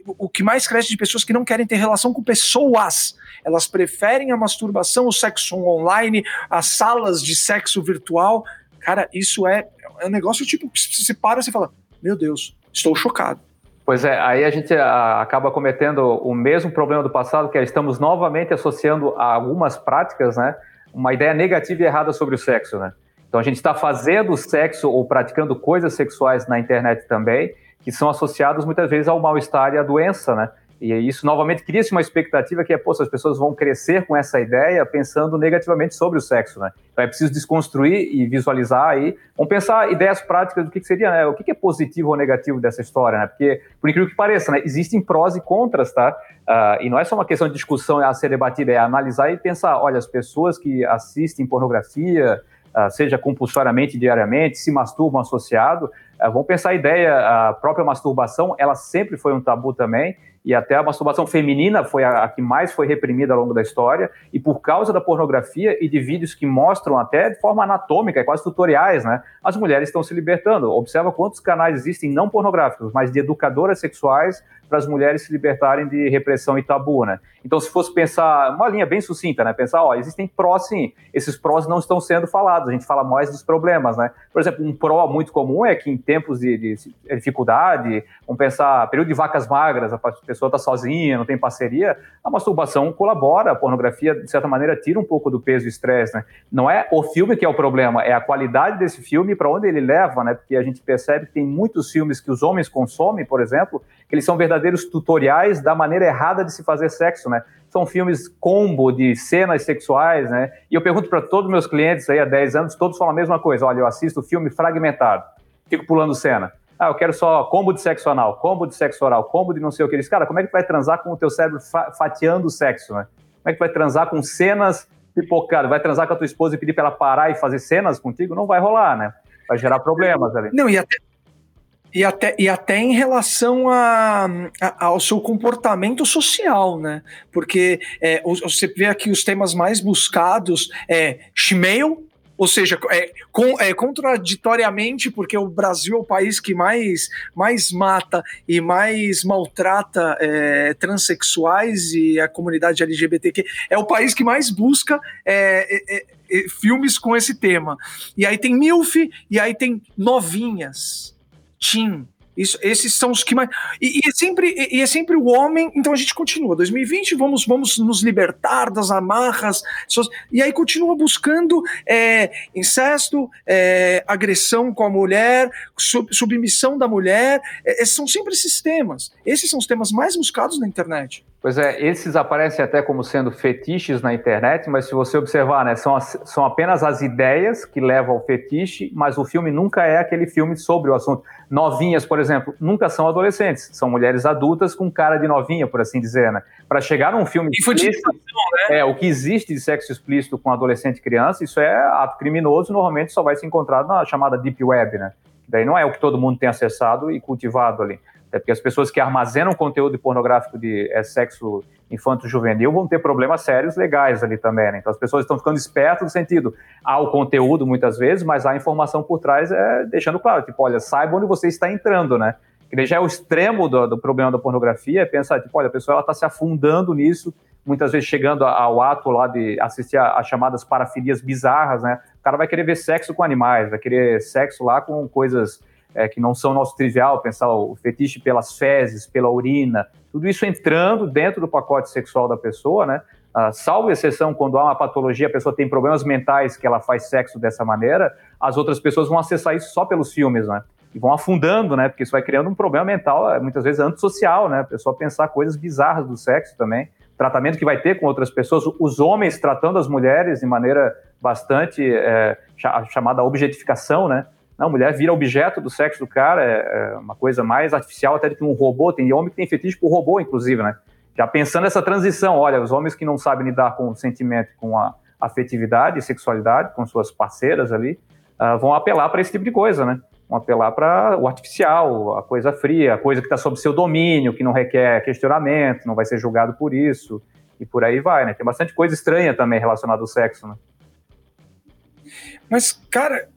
o que mais cresce de pessoas que não querem ter relação com pessoas, elas preferem a masturbação, o sexo online, as salas de sexo virtual. Cara, isso é, é um negócio tipo se para e fala: Meu Deus, estou chocado. Pois é, aí a gente a, acaba cometendo o mesmo problema do passado, que é estamos novamente associando a algumas práticas, né, uma ideia negativa e errada sobre o sexo, né? Então a gente está fazendo sexo ou praticando coisas sexuais na internet também, que são associados muitas vezes ao mal-estar e à doença, né? E isso novamente cria-se uma expectativa que é, pô, as pessoas vão crescer com essa ideia pensando negativamente sobre o sexo, né? Então é preciso desconstruir e visualizar aí. Vamos pensar ideias práticas do que, que seria, né? O que, que, é positivo ou negativo dessa história, né? Porque, por incrível que pareça, né? Existem prós e contras, tá? Uh, e não é só uma questão de discussão a ser debatida, é analisar e pensar, olha, as pessoas que assistem pornografia, uh, seja compulsoriamente, diariamente, se masturbam associado, uh, vão pensar a ideia, a própria masturbação, ela sempre foi um tabu também, e até a masturbação feminina foi a, a, que mais foi reprimida ao longo da história, e por causa da pornografia e de vídeos que mostram até de forma anatômica, quase tutoriais, né, as mulheres estão se libertando. Observa quantos canais existem não pornográficos, mas de educadoras sexuais para as mulheres se libertarem de repressão e tabu, né? Então, se fosse pensar, uma linha bem sucinta, né? Pensar, ó, existem prós sim, esses prós não estão sendo falados, a gente fala mais dos problemas, né? Por exemplo, um pró muito comum é que em tempos de, de dificuldade, vamos pensar, período de vacas magras, a pessoa está sozinha, não tem parceria, a masturbação colabora, a pornografia, de certa maneira, tira um pouco do peso e estresse, né? Não é o filme que é o problema, é a qualidade desse filme para onde ele leva, né? Porque a gente percebe que tem muitos filmes que os homens consomem, por exemplo, que eles são verdadeiros tutoriais da maneira errada de se fazer sexo, né? São filmes combo de cenas sexuais, né? E eu pergunto para todos os meus clientes aí há 10 anos, todos falam a mesma coisa. Olha, eu assisto filme fragmentado, fico pulando cena. Ah, eu quero só combo de sexo anal, combo de sexo oral, combo de não sei o que. Eles, cara, como é que vai transar com o teu cérebro fatiando o sexo, né? Como é que vai transar com cenas pipocadas? Vai transar com a tua esposa e pedir para ela parar e fazer cenas contigo? Não vai rolar, né? Vai gerar problemas ali. Não, e até, e até, e até em relação a, a, ao seu comportamento social, né? Porque é, você vê aqui os temas mais buscados é Shmail, Ou seja, é, com, é, contraditoriamente, porque o Brasil é o país que mais, mais mata e mais maltrata é, transexuais e a comunidade LGBTQ, é o país que mais busca é, é, é, filmes com esse tema. E aí tem MILF, e aí tem novinhas, teen, isso, esses são os que mais. E, e, é sempre, e, é sempre o homem. Então a gente continua. 2020, vamos, vamos nos libertar das amarras. E aí continua buscando é, incesto, é, agressão com a mulher, sub, submissão da mulher. É, é, são sempre esses temas. Esses são os temas mais buscados na internet. Pois é, esses aparecem até como sendo fetiches na internet, mas se você observar, né, são, as, são apenas as ideias que levam ao fetiche, mas o filme nunca é aquele filme sobre o assunto. Novinhas, por exemplo, nunca são adolescentes, são mulheres adultas com cara de novinha, por assim dizer, né? Para chegar num filme explícito, né? é o que existe de sexo explícito com adolescente e criança, isso é ato criminoso, normalmente só vai se encontrar na chamada deep web, né? Daí não é o que todo mundo tem acessado e cultivado ali. É porque as pessoas que armazenam conteúdo pornográfico de é, sexo infanto-juvenil vão ter problemas sérios legais ali também. Né? Então as pessoas estão ficando espertas no sentido, há o conteúdo muitas vezes, mas há a informação por trás é, deixando claro, tipo, olha, saiba onde você está entrando, né? Que já é o extremo do, do problema da pornografia, é pensar, tipo, olha, a pessoa está se afundando nisso, muitas vezes chegando ao ato lá de assistir a, chamadas parafilias bizarras, né? O cara vai querer ver sexo com animais, vai querer sexo lá com coisas é, que não são nosso trivial, pensar o fetiche pelas fezes, pela urina, tudo isso entrando dentro do pacote sexual da pessoa, né? Uh, salvo exceção, quando há uma patologia, a pessoa tem problemas mentais que ela faz sexo dessa maneira, as outras pessoas vão acessar isso só pelos filmes, né? E vão afundando, né? Porque isso vai criando um problema mental, é, muitas vezes antissocial, né? A pessoa pensar coisas bizarras do sexo também. Tratamento que vai ter com outras pessoas, os homens tratando as mulheres de maneira bastante é, chamada objetificação, né? Não, mulher vira objeto do sexo do cara, é, é uma coisa mais artificial até do que um robô. Tem homem que tem fetiche por robô, inclusive, né? Já pensando nessa transição, olha, os homens que não sabem lidar com o sentimento, com a afetividade e sexualidade, com suas parceiras ali, uh, vão apelar para esse tipo de coisa, né? Vão apelar para o artificial, a coisa fria, a coisa que está sob seu domínio, que não requer questionamento, não vai ser julgado por isso, e por aí vai, né? Tem bastante coisa estranha também relacionada ao sexo, né? Mas, cara,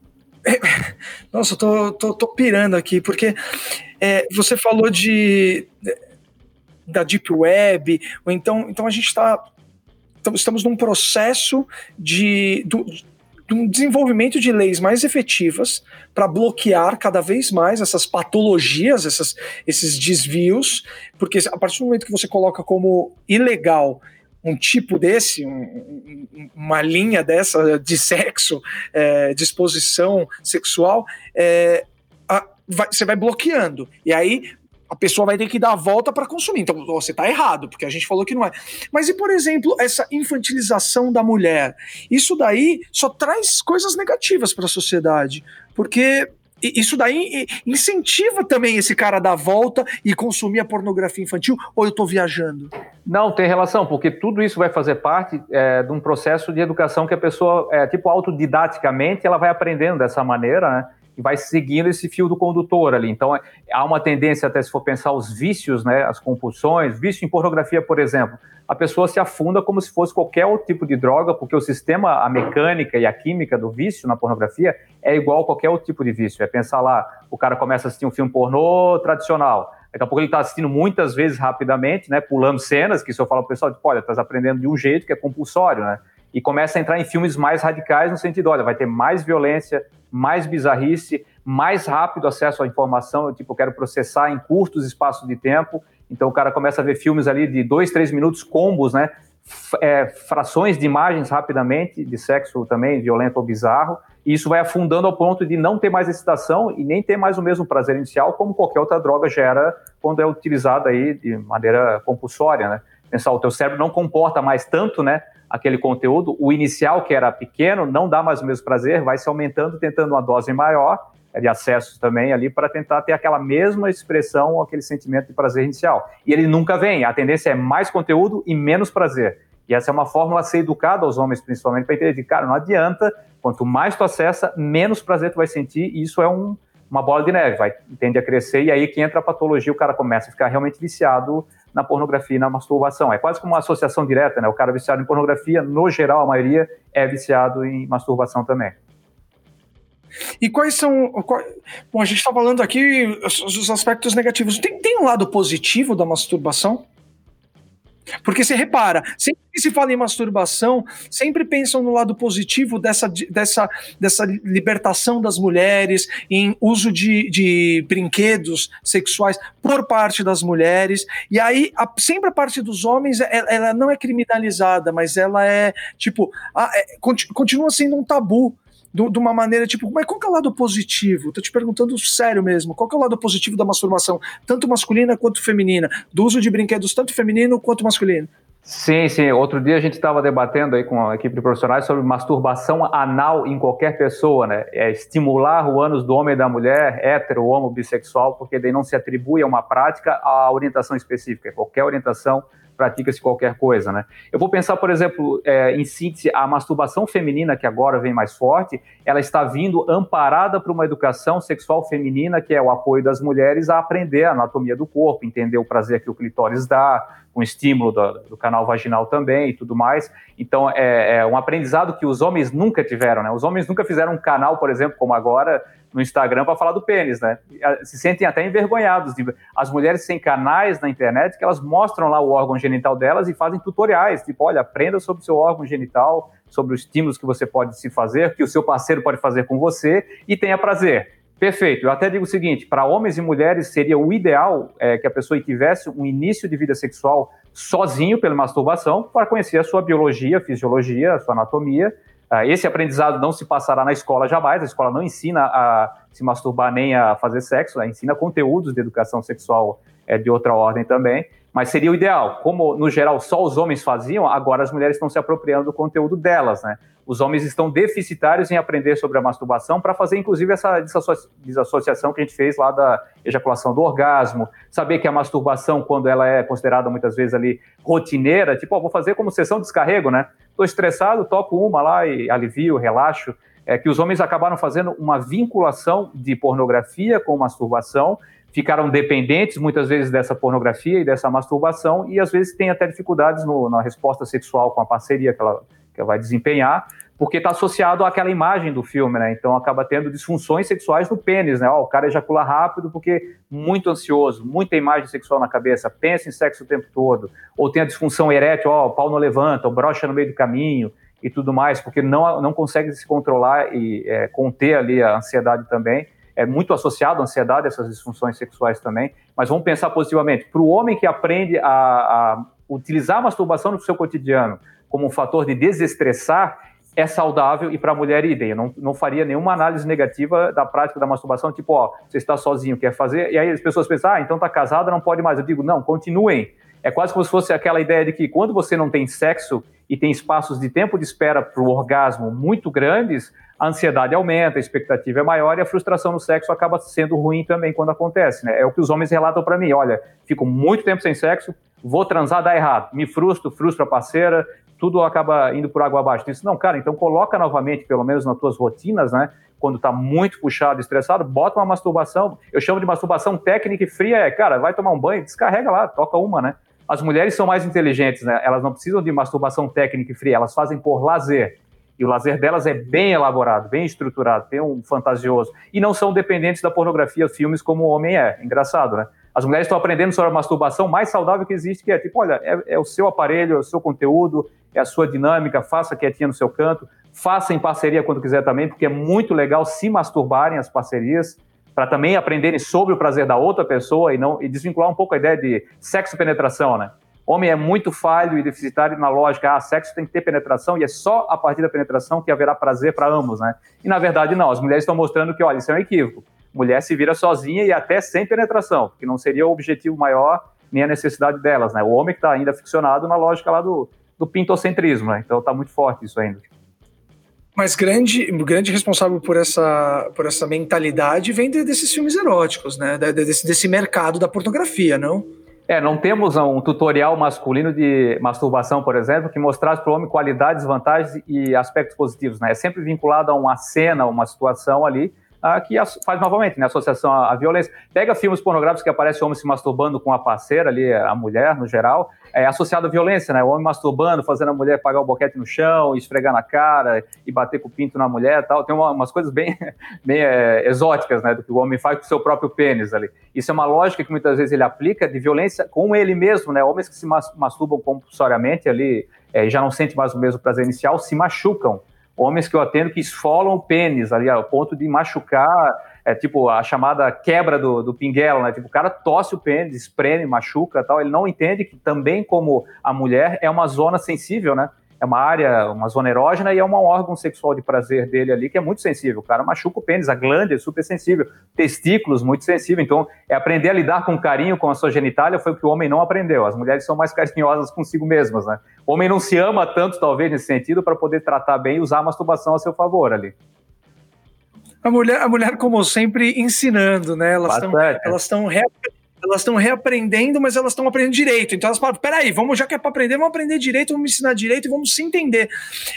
Nossa, eu tô, tô, tô pirando aqui, porque é, você falou de da Deep Web, ou então, então a gente está estamos num processo de, de um desenvolvimento de leis mais efetivas para bloquear cada vez mais essas patologias, essas, esses desvios, porque a partir do momento que você coloca como ilegal um tipo desse, um, uma linha dessa de sexo, é, disposição sexual, é, a, vai, você vai bloqueando. E aí a pessoa vai ter que dar a volta para consumir. Então, você está errado, porque a gente falou que não é. Mas e, por exemplo, essa infantilização da mulher? Isso daí só traz coisas negativas para a sociedade, porque isso daí incentiva também esse cara a dar volta e consumir a pornografia infantil, ou eu estou viajando? Não, tem relação, porque tudo isso vai fazer parte é, de um processo de educação que a pessoa, é, tipo, autodidaticamente, ela vai aprendendo dessa maneira, né? E vai seguindo esse fio do condutor ali. Então, é, há uma tendência, até se for pensar os vícios, né? As compulsões, vício em pornografia, por exemplo a pessoa se afunda como se fosse qualquer outro tipo de droga, porque o sistema, a mecânica e a química do vício na pornografia é igual a qualquer outro tipo de vício. É pensar lá, o cara começa a assistir um filme pornô tradicional, daqui a pouco ele está assistindo muitas vezes rapidamente, né, pulando cenas, que se eu falar para o pessoal, tipo, olha, estás aprendendo de um jeito que é compulsório, né? E começa a entrar em filmes mais radicais no sentido, olha, vai ter mais violência, mais bizarrice, mais rápido acesso à informação, tipo, eu quero processar em curtos espaços de tempo, então o cara começa a ver filmes ali de dois, três minutos, combos, né? É, frações de imagens rapidamente, de sexo também violento ou bizarro, e isso vai afundando ao ponto de não ter mais excitação e nem ter mais o mesmo prazer inicial, como qualquer outra droga gera quando é utilizada aí de maneira compulsória, né? Pensar, o teu cérebro não comporta mais tanto, né, aquele conteúdo, o inicial que era pequeno não dá mais o mesmo prazer, vai se aumentando, tentando uma dose maior, de acessos também ali para tentar ter aquela mesma expressão, aquele sentimento de prazer inicial. E ele nunca vem. A tendência é mais conteúdo e menos prazer. E essa é uma fórmula a ser educada aos homens, principalmente, para entender cara, não adianta, quanto mais tu acessa, menos prazer tu vai sentir, e isso é um, uma bola de neve, vai, tende a crescer, e aí que entra a patologia, o cara começa a ficar realmente viciado na pornografia e na masturbação. É quase como uma associação direta, né? O cara viciado em pornografia, no geral, a maioria é viciado em masturbação também. E quais são. Qual, bom, a gente está falando aqui os, os aspectos negativos. Tem, tem um lado positivo da masturbação? Porque você repara, sempre que se fala em masturbação, sempre pensam no lado positivo dessa, dessa, dessa libertação das mulheres, em uso de, de brinquedos sexuais por parte das mulheres. E aí, a, sempre a parte dos homens, ela, ela, não é criminalizada, mas ela é, tipo, a, é, continua sendo um tabu de uma maneira tipo, mas qual que é o lado positivo? Tô te perguntando sério mesmo, qual que é o lado positivo da masturbação, tanto masculina quanto feminina, do uso de brinquedos tanto feminino quanto masculino? Sim, sim. Outro dia a gente estava debatendo aí com a equipe de profissionais sobre masturbação anal em qualquer pessoa, né? É estimular o ânus do homem e da mulher, hétero, homo, bissexual, porque daí não se atribui a uma prática a orientação específica. Qualquer orientação pratica-se qualquer coisa, né? Eu vou pensar, por exemplo, é, em síntese, a masturbação feminina, que agora vem mais forte, ela está vindo amparada por uma educação sexual feminina, que é o apoio das mulheres a aprender a anatomia do corpo, entender o prazer que o clitóris dá, com estímulo do, do, canal vaginal também e tudo mais. Então, é, é, um aprendizado que os homens nunca tiveram, né? Os homens nunca fizeram um canal, por exemplo, como agora, no Instagram para falar do pênis, né? Se sentem até envergonhados. As mulheres têm canais na internet que elas mostram lá o órgão genital delas e fazem tutoriais, tipo, olha, aprenda sobre o seu órgão genital, sobre os estímulos que você pode se fazer, que o seu parceiro pode fazer com você e tenha prazer. Perfeito. Eu até digo o seguinte: para homens e mulheres seria o ideal é, que a pessoa tivesse um início de vida sexual sozinho pela masturbação para conhecer a sua biologia, fisiologia, a sua anatomia ah, esse aprendizado não se passará na escola jamais, a escola não ensina a se masturbar nem a fazer sexo, ensina conteúdos de educação sexual é, de outra ordem também, mas seria o ideal. Como, no geral, só os homens faziam, agora as mulheres estão se apropriando do conteúdo delas, né? Os homens estão deficitários em aprender sobre a masturbação para fazer, inclusive, essa desassociação que a gente fez lá da ejaculação do orgasmo, saber que a masturbação, quando ela é considerada muitas vezes ali rotineira, tipo, ó, vou fazer como sessão de descarrego, né? Estou estressado, toco uma lá e alivio, relaxo. É que os homens acabaram fazendo uma vinculação de pornografia com masturbação, ficaram dependentes muitas vezes dessa pornografia e dessa masturbação, e às vezes têm até dificuldades no, na resposta sexual com a parceria que ela, que ela vai desempenhar, porque está associado àquela imagem do filme, né? Então acaba tendo disfunções sexuais no pênis, né? Ó, o cara ejacula rápido porque muito ansioso, muita imagem sexual na cabeça, pensa em sexo o tempo todo, ou tem a disfunção erétil, ó, o pau não levanta, o brocha no meio do caminho e tudo mais, porque não, não consegue se controlar e é, conter ali a ansiedade também. É muito associado à ansiedade, essas disfunções sexuais também. Mas vamos pensar positivamente. Para o homem que aprende a, a utilizar a masturbação no seu cotidiano como um fator de desestressar, é saudável e para a mulher idem. Eu não, não faria nenhuma análise negativa da prática da masturbação, tipo, ó, você está sozinho, quer fazer, e aí as pessoas pensam, ah, então está casada, não pode mais. Eu digo, não, continuem. É quase como se fosse aquela ideia de que quando você não tem sexo e tem espaços de tempo de espera para o orgasmo muito grandes, a ansiedade aumenta, a expectativa é maior e a frustração no sexo acaba sendo ruim também quando acontece. Né? É o que os homens relatam para mim: olha, fico muito tempo sem sexo, vou transar, dá errado, me frustro, frustro a parceira, tudo acaba indo por água abaixo. Disse, não, cara, então coloca novamente, pelo menos nas tuas rotinas, né? Quando tá muito puxado, estressado, bota uma masturbação. Eu chamo de masturbação técnica e fria, é, cara, vai tomar um banho, descarrega lá, toca uma, né? As mulheres são mais inteligentes, né? Elas não precisam de masturbação técnica e fria, elas fazem por lazer. E o lazer delas é bem elaborado, bem estruturado, tem um fantasioso. E não são dependentes da pornografia, filmes como o homem é. Engraçado, né? As mulheres estão aprendendo sobre a masturbação mais saudável que existe, que é tipo, olha, é, é, o seu aparelho, é o seu conteúdo, é a sua dinâmica, faça quietinha no seu canto, faça em parceria quando quiser também, porque é muito legal se masturbarem as parcerias, para também aprenderem sobre o prazer da outra pessoa e não e desvincular um pouco a ideia de sexo penetração, né? Homem é muito falho e deficitário na lógica, ah, sexo tem que ter penetração e é só a partir da penetração que haverá prazer para ambos, né? E na verdade não, as mulheres estão mostrando que, olha, isso é um equívoco mulher se vira sozinha e até sem penetração, que não seria o objetivo maior nem a necessidade delas, né? O homem que está ainda ficcionado na lógica lá do, do pintocentrismo, né? Então está muito forte isso ainda. Mas grande, grande responsável por essa, por essa mentalidade vem de, desses filmes eróticos, né? Desse, desse mercado da pornografia, não? É, não temos um tutorial masculino de masturbação, por exemplo, que mostrasse para o homem qualidades, vantagens e aspectos positivos, né? É sempre vinculado a uma cena, uma situação ali, ah, que faz novamente, né, associação à, violência. Pega filmes pornográficos que aparece homem se masturbando com a parceira ali, a mulher no geral, é associado à violência, né? O homem masturbando, fazendo a mulher pagar o boquete no chão, esfregar na cara e bater com o pinto na mulher, tal. Tem uma, umas coisas bem, bem é, exóticas, né, do que o homem faz com o seu próprio pênis ali. Isso é uma lógica que muitas vezes ele aplica de violência com ele mesmo, né? Homens que se masturbam compulsoriamente ali, é, já não sentem mais o mesmo prazer inicial, se machucam homens que eu atendo que esfolam o pênis ali, ao ponto de machucar, é tipo a chamada quebra do, do pinguelo, né? Tipo, o cara tosse o pênis, espreme, machuca tal. Ele não entende que também, como a mulher, é uma zona sensível, né? É uma área, uma zona erógena e é um órgão sexual de prazer dele ali que é muito sensível. O cara machuca o pênis, a glândula é super sensível, testículos muito sensível. Então, é aprender a lidar com carinho com a sua genitália foi o que o homem não aprendeu. As mulheres são mais carinhosas consigo mesmas, né? O homem não se ama tanto, talvez, nesse sentido, para poder tratar bem e usar a masturbação a seu favor ali. A mulher, a mulher como sempre, ensinando, né? Elas estão estão elas estão reaprendendo, mas elas estão aprendendo direito. Então elas falam: peraí, vamos, já que é para aprender, vamos aprender direito, vamos ensinar direito e vamos se entender.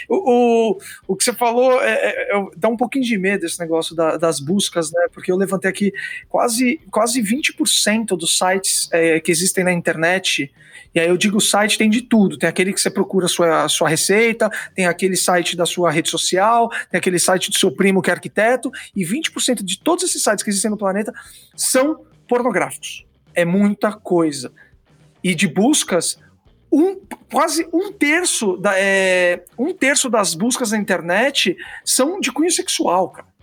O, o, o que você falou é, é, é, dá um pouquinho de medo esse negócio da, das buscas, né? Porque eu levantei aqui quase, quase 20% dos sites é, que existem na internet. E aí eu digo site tem de tudo. Tem aquele que você procura a sua, a sua receita, tem aquele site da sua rede social, tem aquele site do seu primo que é arquiteto, e 20% de todos esses sites que existem no planeta são pornográficos é muita coisa. E de buscas, um, quase um terço, da, é, um terço das buscas na internet são de cunho sexual, cara.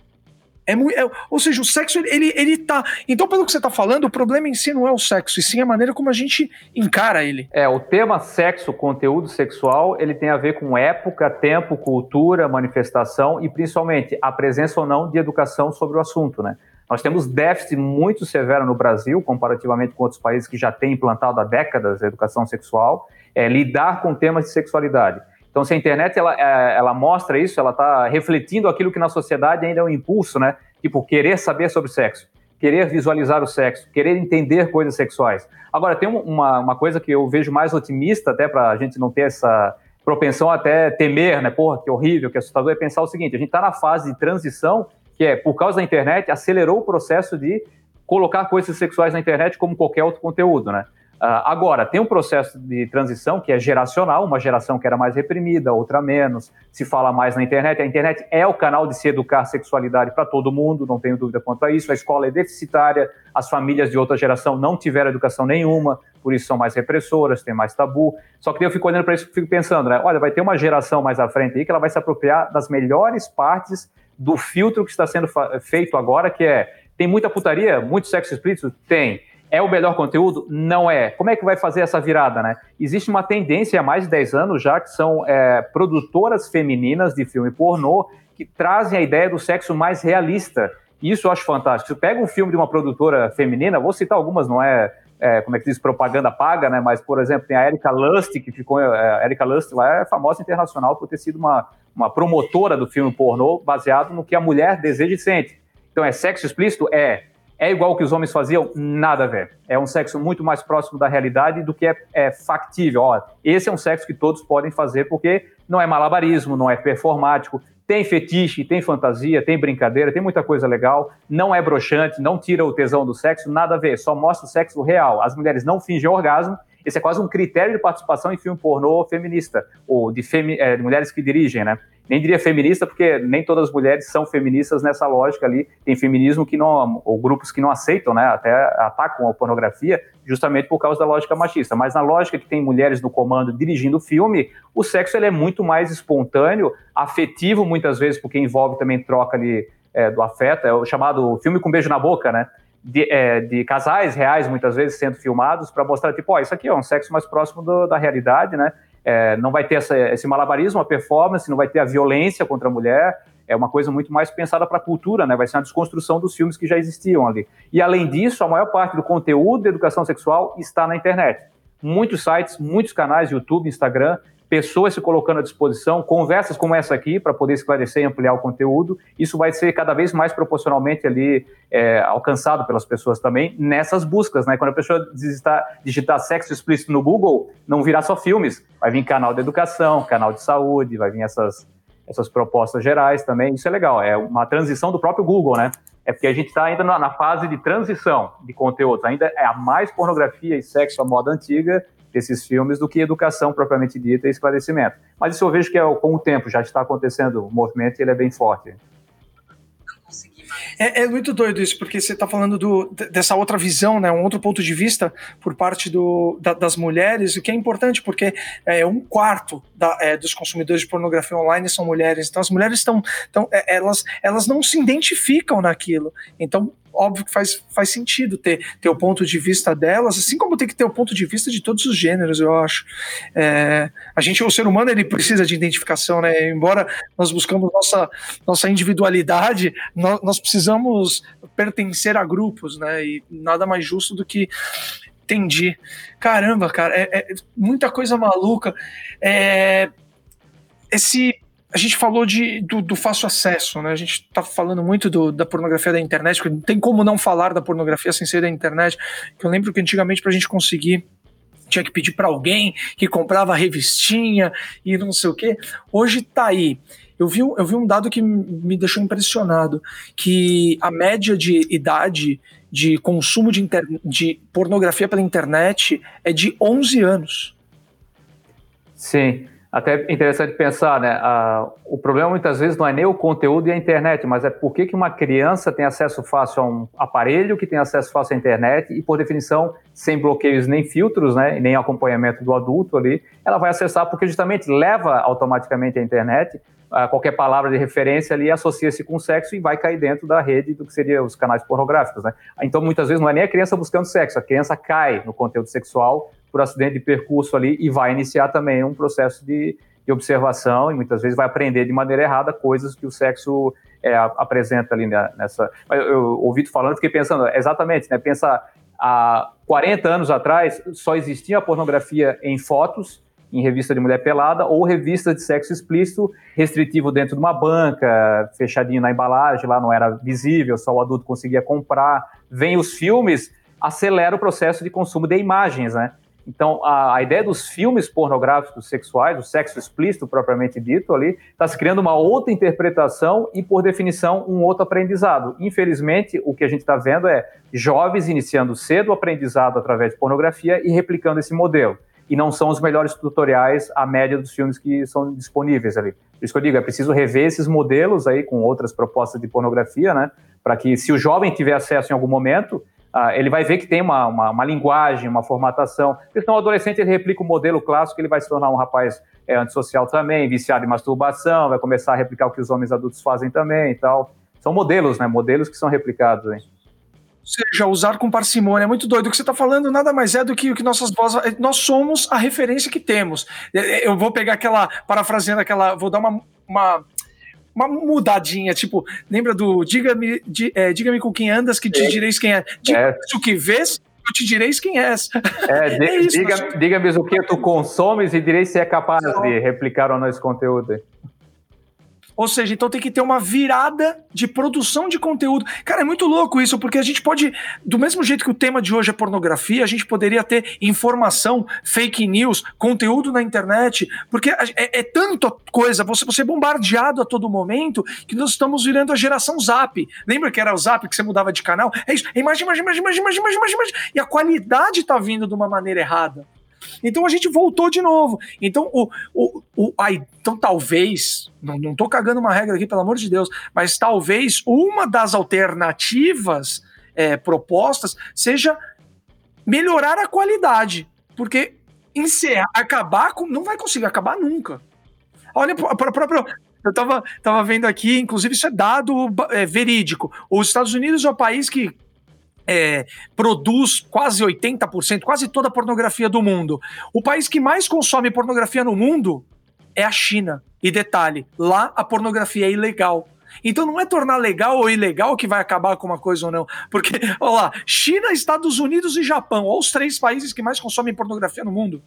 É é, ou seja, o sexo ele, ele tá. Então, pelo que você tá falando, o problema em si não é o sexo, e sim a maneira como a gente encara ele. É, o tema sexo, conteúdo sexual, ele tem a ver com época, tempo, cultura, manifestação e principalmente a presença ou não de educação sobre o assunto, né? Nós temos déficit muito severo no Brasil, comparativamente com outros países que já têm implantado há décadas a educação sexual, é lidar com temas de sexualidade. Então, se a internet ela, é, ela mostra isso, ela está refletindo aquilo que na sociedade ainda é um impulso, né? Tipo, querer saber sobre sexo, querer visualizar o sexo, querer entender coisas sexuais. Agora, tem uma, uma coisa que eu vejo mais otimista, até para a gente não ter essa propensão até temer, né? Porra, que horrível, que assustador, é pensar o seguinte: a gente está na fase de transição que é, por causa da internet, acelerou o processo de colocar coisas sexuais na internet como qualquer outro conteúdo, né? Uh, agora, tem um processo de transição que é geracional, uma geração que era mais reprimida, outra menos, se fala mais na internet. A internet é o canal de se educar sexualidade para todo mundo, não tenho dúvida quanto a isso. A escola é deficitária, as famílias de outra geração não tiveram educação nenhuma, por isso são mais repressoras, tem mais tabu. Só que eu fico olhando para isso e fico pensando, né? Olha, vai ter uma geração mais à frente aí que ela vai se apropriar das melhores partes do filtro que está sendo feito agora, que é tem muita putaria, muito sexo explícito? Tem. É o melhor conteúdo? Não é. Como é que vai fazer essa virada, né? Existe uma tendência há mais de 10 anos já que são é, produtoras femininas de filme pornô que trazem a ideia do sexo mais realista. Isso eu acho fantástico. Se pega um filme de uma produtora feminina, vou citar algumas, não é, é como é que diz, propaganda paga, né? Mas, por exemplo, tem a Erika Lust, que ficou. É, a Erika Lust lá é famosa internacional por ter sido uma, uma promotora do filme pornô baseado no que a mulher deseja e sente. Então, é sexo explícito? É. É igual que os homens faziam? Nada a ver. É um sexo muito mais próximo da realidade do que é, é factível. Ó, esse é um sexo que todos podem fazer porque não é malabarismo, não é performático, tem fetiche, tem fantasia, tem brincadeira, tem muita coisa legal, não é broxante, não tira o tesão do sexo, nada a ver, só mostra o sexo real. As mulheres não fingem orgasmo esse é quase um critério de participação em filme pornô feminista, ou de, femi é, de mulheres que dirigem, né? Nem diria feminista, porque nem todas as mulheres são feministas nessa lógica ali. Tem feminismo que não, ou grupos que não aceitam, né? Até atacam a pornografia, justamente por causa da lógica machista. Mas na lógica que tem mulheres no comando dirigindo o filme, o sexo ele é muito mais espontâneo, afetivo muitas vezes, porque envolve também troca ali é, do afeto, é o chamado filme com beijo na boca, né? De, é, de, casais reais, muitas vezes, sendo filmados, para mostrar, tipo, ó, isso aqui é um sexo mais próximo do, da realidade, né? É, não vai ter essa, esse malabarismo, a performance, não vai ter a violência contra a mulher, é uma coisa muito mais pensada para a cultura, né? Vai ser uma desconstrução dos filmes que já existiam ali. E, além disso, a maior parte do conteúdo de educação sexual está na internet. Muitos sites, muitos canais, YouTube, Instagram, pessoas se colocando à disposição, conversas como essa aqui para poder esclarecer e ampliar o conteúdo. Isso vai ser cada vez mais proporcionalmente ali é, alcançado pelas pessoas também nessas buscas, né? Quando a pessoa digitar, digitar sexo explícito no Google, não virá só filmes, vai vir canal de educação, canal de saúde, vai vir essas essas propostas gerais também. Isso é legal, é uma transição do próprio Google, né? é porque a gente está ainda na, na, fase de transição de conteúdos. Ainda é a mais pornografia e sexo à moda antiga desses filmes do que educação propriamente dita e esclarecimento. Mas isso eu vejo que é, com o tempo já está acontecendo o movimento e ele é bem forte. É, é, muito doido isso, porque você está falando do, dessa outra visão, né, um outro ponto de vista por parte do, da, das mulheres, o que é importante, porque é, um quarto da, é, dos consumidores de pornografia online são mulheres. Então, as mulheres estão. Então, é, elas, elas não se identificam naquilo. Então, óbvio que faz, faz sentido ter, ter o ponto de vista delas, assim como tem que ter o ponto de vista de todos os gêneros, eu acho. É, a gente, o ser humano, ele precisa de identificação, né? Embora nós buscamos nossa, nossa individualidade, nós, nós precisamos pertencer a grupos, né? E nada mais justo do que entendi. Caramba, cara, é, é muita coisa maluca. É, esse a gente falou de, do, do, fácil acesso, né? A gente tá falando muito do, da pornografia da internet, não tem como não falar da pornografia sem ser da internet. Eu lembro que antigamente, para a gente conseguir, tinha que pedir para alguém que comprava revistinha e não sei o quê. Hoje tá aí. Eu vi, eu vi um dado que me deixou impressionado, que a média de idade de consumo de, de pornografia pela internet é de 11 anos. Sim. Até interessante pensar, né? o problema muitas vezes não é nem o conteúdo e a internet, mas é por que, que uma criança tem acesso fácil a um aparelho que tem acesso fácil à internet e, por definição, sem bloqueios nem filtros, né? Nem acompanhamento do adulto ali, ela vai acessar porque justamente leva automaticamente a internet qualquer palavra de referência ali associa-se com sexo e vai cair dentro da rede do que seria os canais pornográficos, né? Então, muitas vezes não é nem a criança buscando sexo, a criança cai no conteúdo sexual por acidente de percurso ali e vai iniciar também um processo de, de observação e muitas vezes vai aprender de maneira errada coisas que o sexo é, apresenta ali nessa. Eu, eu ouvi tu falando, fiquei pensando, exatamente, né? Pensa há 40 anos atrás só existia a pornografia em fotos, em revista de mulher pelada ou revista de sexo explícito restritivo dentro de uma banca, fechadinho na embalagem, lá não era visível, só o adulto conseguia comprar. Vem os filmes, acelera o processo de consumo de imagens, né? Então, a, a, ideia dos filmes pornográficos sexuais, o sexo explícito propriamente dito ali, está se criando uma outra interpretação e, por definição, um outro aprendizado. Infelizmente, o que a gente está vendo é jovens iniciando cedo o aprendizado através de pornografia e replicando esse modelo. E não são os melhores tutoriais à média dos filmes que são disponíveis ali. Por isso que eu digo, é preciso rever esses modelos aí com outras propostas de pornografia, né? Para que, se o jovem tiver acesso em algum momento, ah, ele vai ver que tem uma, uma, uma, linguagem, uma formatação. Então, o adolescente ele replica o modelo clássico, ele vai se tornar um rapaz é, antissocial também, viciado em masturbação, vai começar a replicar o que os homens adultos fazem também e tal. São modelos, né? Modelos que são replicados. Hein? Ou seja, usar com parcimônia. É muito doido. O que você está falando nada mais é do que o que nossas vozes. Nós somos a referência que temos. Eu vou pegar aquela, parafraseando aquela. Vou dar uma, uma uma mudadinha, tipo, lembra do diga-me é, diga com quem andas que te direis quem é. Diga é. o que vês, eu te direis quem és. É, é isso, diga, diga-me o que tu consomes e direis se é capaz de replicar o nosso conteúdo. Ou seja, então tem que ter uma virada de produção de conteúdo. Cara, é muito louco isso, porque a gente pode, do mesmo jeito que o tema de hoje é pornografia, a gente poderia ter informação, fake news, conteúdo na internet, porque é, é tanta coisa, você, você é bombardeado a todo momento, que nós estamos virando a geração zap. Lembra que era o zap que você mudava de canal? É isso, imagem, imagem, imagem, imagem, imagem, imagem, imagem, e a qualidade está vindo de uma maneira errada. Então a gente voltou de novo. Então, o, o, o, aí, então talvez, não, não tô cagando uma regra aqui, pelo amor de Deus, mas talvez uma das alternativas é, propostas seja melhorar a qualidade. Porque encerrar, acabar com. Não vai conseguir acabar nunca. Olha para o próprio. Eu tava, tava vendo aqui, inclusive isso é dado é, verídico. Os Estados Unidos é o país que é, produz quase 80%, quase toda a pornografia do mundo. O país que mais consome pornografia no mundo é a China. E detalhe, lá a pornografia é ilegal. Então não é tornar legal ou ilegal que vai acabar com uma coisa ou não. Porque, olha lá, China, Estados Unidos e Japão, ou os três países que mais consomem pornografia no mundo.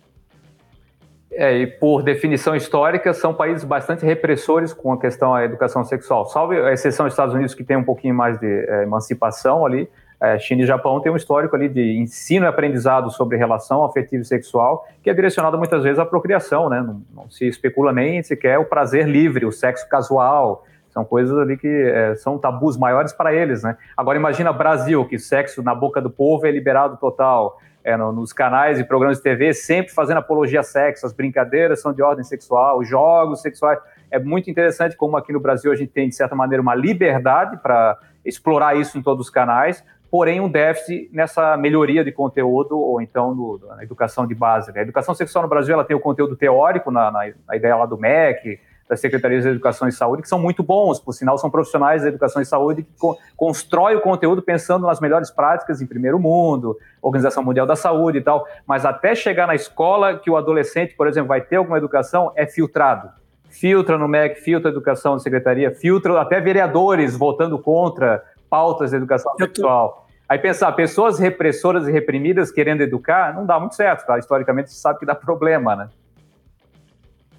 É, e por definição histórica, são países bastante repressores com a questão da educação sexual. Salve a exceção dos Estados Unidos, que tem um pouquinho mais de é, emancipação ali, é, China e Japão têm um histórico ali de ensino e aprendizado sobre relação afetiva e sexual, que é direcionado muitas vezes à procriação, né? Não, não se especula nem sequer o prazer livre, o sexo casual. São coisas ali que é, são tabus maiores para eles, né? Agora imagina Brasil, que sexo na boca do povo é liberado total. É, no, nos canais e programas de TV, sempre fazendo apologia a sexo, as brincadeiras são de ordem sexual, os jogos sexuais. É muito interessante como aqui no Brasil a gente tem, de certa maneira, uma liberdade para explorar isso em todos os canais, porém um déficit nessa melhoria de conteúdo ou então no, na educação de base. Né? A educação sexual no Brasil ela tem o conteúdo teórico na, na, na ideia lá do MEC, das secretarias de educação e saúde, que são muito bons, por sinal, são profissionais da educação e saúde que co constrói o conteúdo pensando nas melhores práticas em primeiro mundo, Organização Mundial da Saúde e tal, mas até chegar na escola que o adolescente, por exemplo, vai ter alguma educação, é filtrado. Filtra no MEC, filtra a educação da secretaria, filtra até vereadores votando contra pautas de educação sexual. Aí pensar, pessoas repressoras e reprimidas querendo educar, não dá muito certo, tá? Historicamente, você sabe que dá problema, né?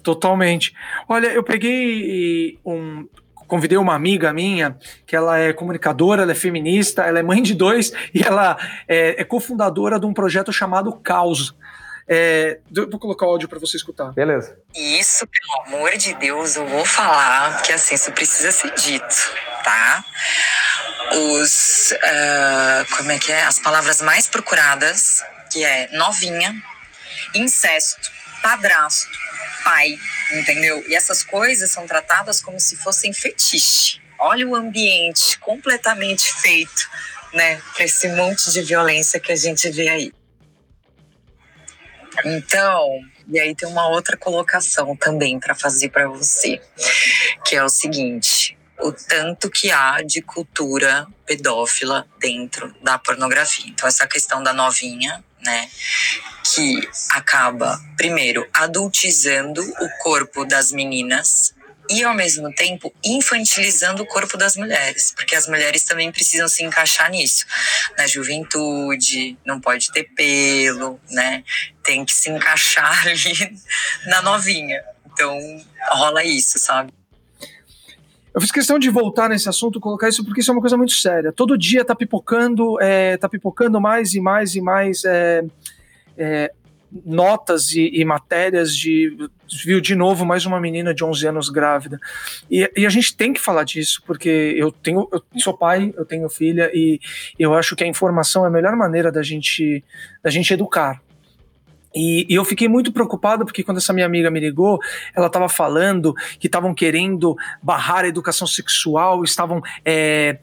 Totalmente. Olha, eu peguei um. Convidei uma amiga minha, que ela é comunicadora, ela é feminista, ela é mãe de dois e ela é, é cofundadora de um projeto chamado Caos. É, vou colocar o áudio para você escutar. Beleza. Isso, pelo amor de Deus, eu vou falar, porque assim, isso precisa ser dito, tá? Os. Uh, como é que é? As palavras mais procuradas, que é novinha, incesto, padrasto, pai, entendeu? E essas coisas são tratadas como se fossem fetiche. Olha o ambiente completamente feito, né, para esse monte de violência que a gente vê aí. Então, e aí tem uma outra colocação também para fazer para você, que é o seguinte: o tanto que há de cultura pedófila dentro da pornografia. Então, essa questão da novinha, né, que acaba, primeiro, adultizando o corpo das meninas e, ao mesmo tempo, infantilizando o corpo das mulheres, porque as mulheres também precisam se encaixar nisso. Na juventude, não pode ter pelo, né? Tem que se encaixar ali na novinha. Então, rola isso, sabe? Eu fiz questão de voltar nesse assunto, colocar isso porque isso é uma coisa muito séria. Todo dia tá pipocando, é, tá pipocando mais e mais e mais é, é, notas e, e, matérias de viu de novo mais uma menina de 11 anos grávida e, e, a gente tem que falar disso porque eu tenho eu sou pai eu tenho filha e eu acho que a informação é a melhor maneira da gente da gente educar e, e, eu fiquei muito preocupado porque quando essa minha amiga me ligou, ela estava falando que estavam querendo barrar a educação sexual, estavam é,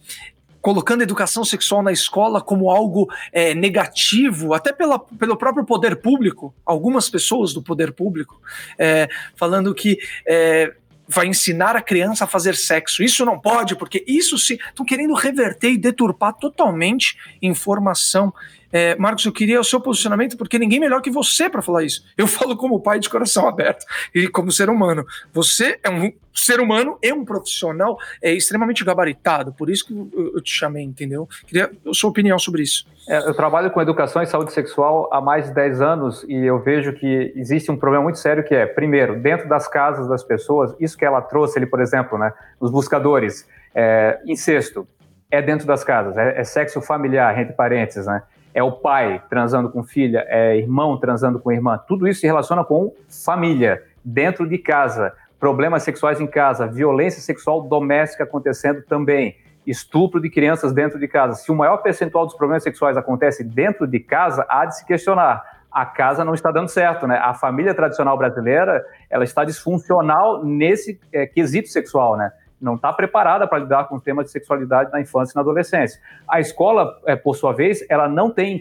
colocando a educação sexual na escola como algo é, negativo, até pela, pelo próprio poder público, algumas pessoas do poder público, é, falando que é, vai ensinar a criança a fazer sexo. Isso não pode, porque isso se. Estão querendo reverter e deturpar totalmente informação é, Marcos, eu queria o seu posicionamento, porque ninguém melhor que você para falar isso. Eu falo como pai de coração aberto e como ser humano. Você é um ser humano e um profissional é, extremamente gabaritado, por isso que eu, te chamei, entendeu? Queria a sua opinião sobre isso. É, eu trabalho com educação e saúde sexual há mais de 10 anos e eu vejo que existe um problema muito sério que é, primeiro, dentro das casas das pessoas, isso que ela trouxe ali, por exemplo, né, nos buscadores, é, incesto, é dentro das casas, é, é sexo familiar, entre parênteses, né? É o pai transando com filha, é irmão transando com irmã, tudo isso se relaciona com família, dentro de casa, problemas sexuais em casa, violência sexual doméstica acontecendo também, estupro de crianças dentro de casa. Se o maior percentual dos problemas sexuais acontece dentro de casa, há de se questionar. A casa não está dando certo, né? A família tradicional brasileira, ela está disfuncional nesse é, quesito sexual, né? Não está preparada para lidar com o tema de sexualidade na infância e na adolescência. A escola, é, por sua vez, ela não tem,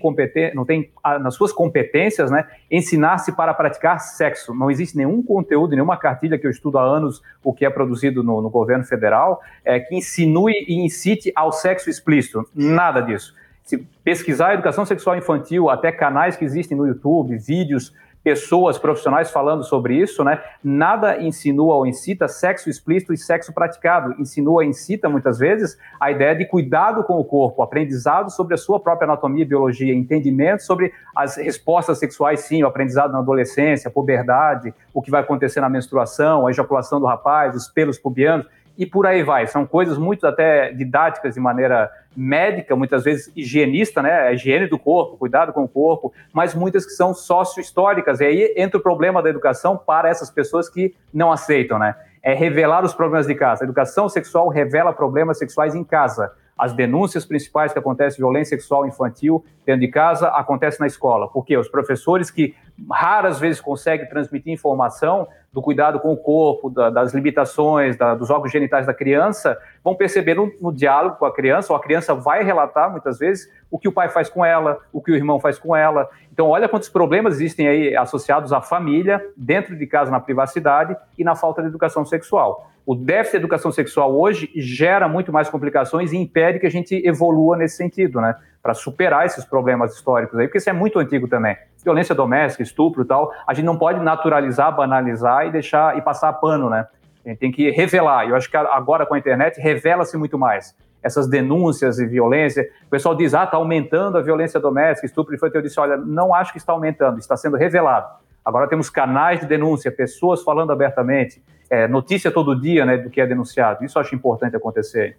não tem nas suas competências, né, ensinar-se para praticar sexo. Não existe nenhum conteúdo, nenhuma cartilha que eu estudo há anos, o que é produzido no, no governo federal, é, que insinue e incite ao sexo explícito. Nada disso. Se pesquisar educação sexual infantil, até canais que existem no YouTube, vídeos pessoas profissionais falando sobre isso, né? Nada insinua ou incita sexo explícito e sexo praticado. Insinua incita, muitas vezes, a ideia de cuidado com o corpo, aprendizado sobre a sua própria anatomia e biologia, entendimento sobre as respostas sexuais, sim, o aprendizado na adolescência, puberdade, o que vai acontecer na menstruação, a ejaculação do rapaz, os pelos pubianos e por aí vai. São coisas muito até didáticas de maneira médica, muitas vezes higienista, né? A higiene do corpo, cuidado com o corpo, mas muitas que são sócio-históricas. E aí entra o problema da educação para essas pessoas que não aceitam, né? É revelar os problemas de casa. A educação sexual revela problemas sexuais em casa. As denúncias principais que acontecem violência sexual infantil dentro de casa acontecem na escola. Porque os professores que raras vezes conseguem transmitir informação do cuidado com o corpo, da, das limitações, da, dos órgãos genitais da criança, vão perceber no, no, diálogo com a criança, ou a criança vai relatar muitas vezes o que o pai faz com ela, o que o irmão faz com ela. Então, olha quantos problemas existem aí associados à família, dentro de casa, na privacidade e na falta de educação sexual. O déficit de educação sexual hoje gera muito mais complicações e impede que a gente evolua nesse sentido, né? Para superar esses problemas históricos aí, porque isso é muito antigo também. Violência doméstica, estupro e tal, a gente não pode naturalizar, banalizar e deixar e passar pano, né? A gente tem que revelar. Eu acho que agora com a internet revela-se muito mais essas denúncias e violência. O pessoal diz, ah, está aumentando a violência doméstica, estupro infantil. Eu disse, olha, não acho que está aumentando, está sendo revelado. Agora temos canais de denúncia, pessoas falando abertamente, é, notícia todo dia né, do que é denunciado. Isso eu acho importante acontecer.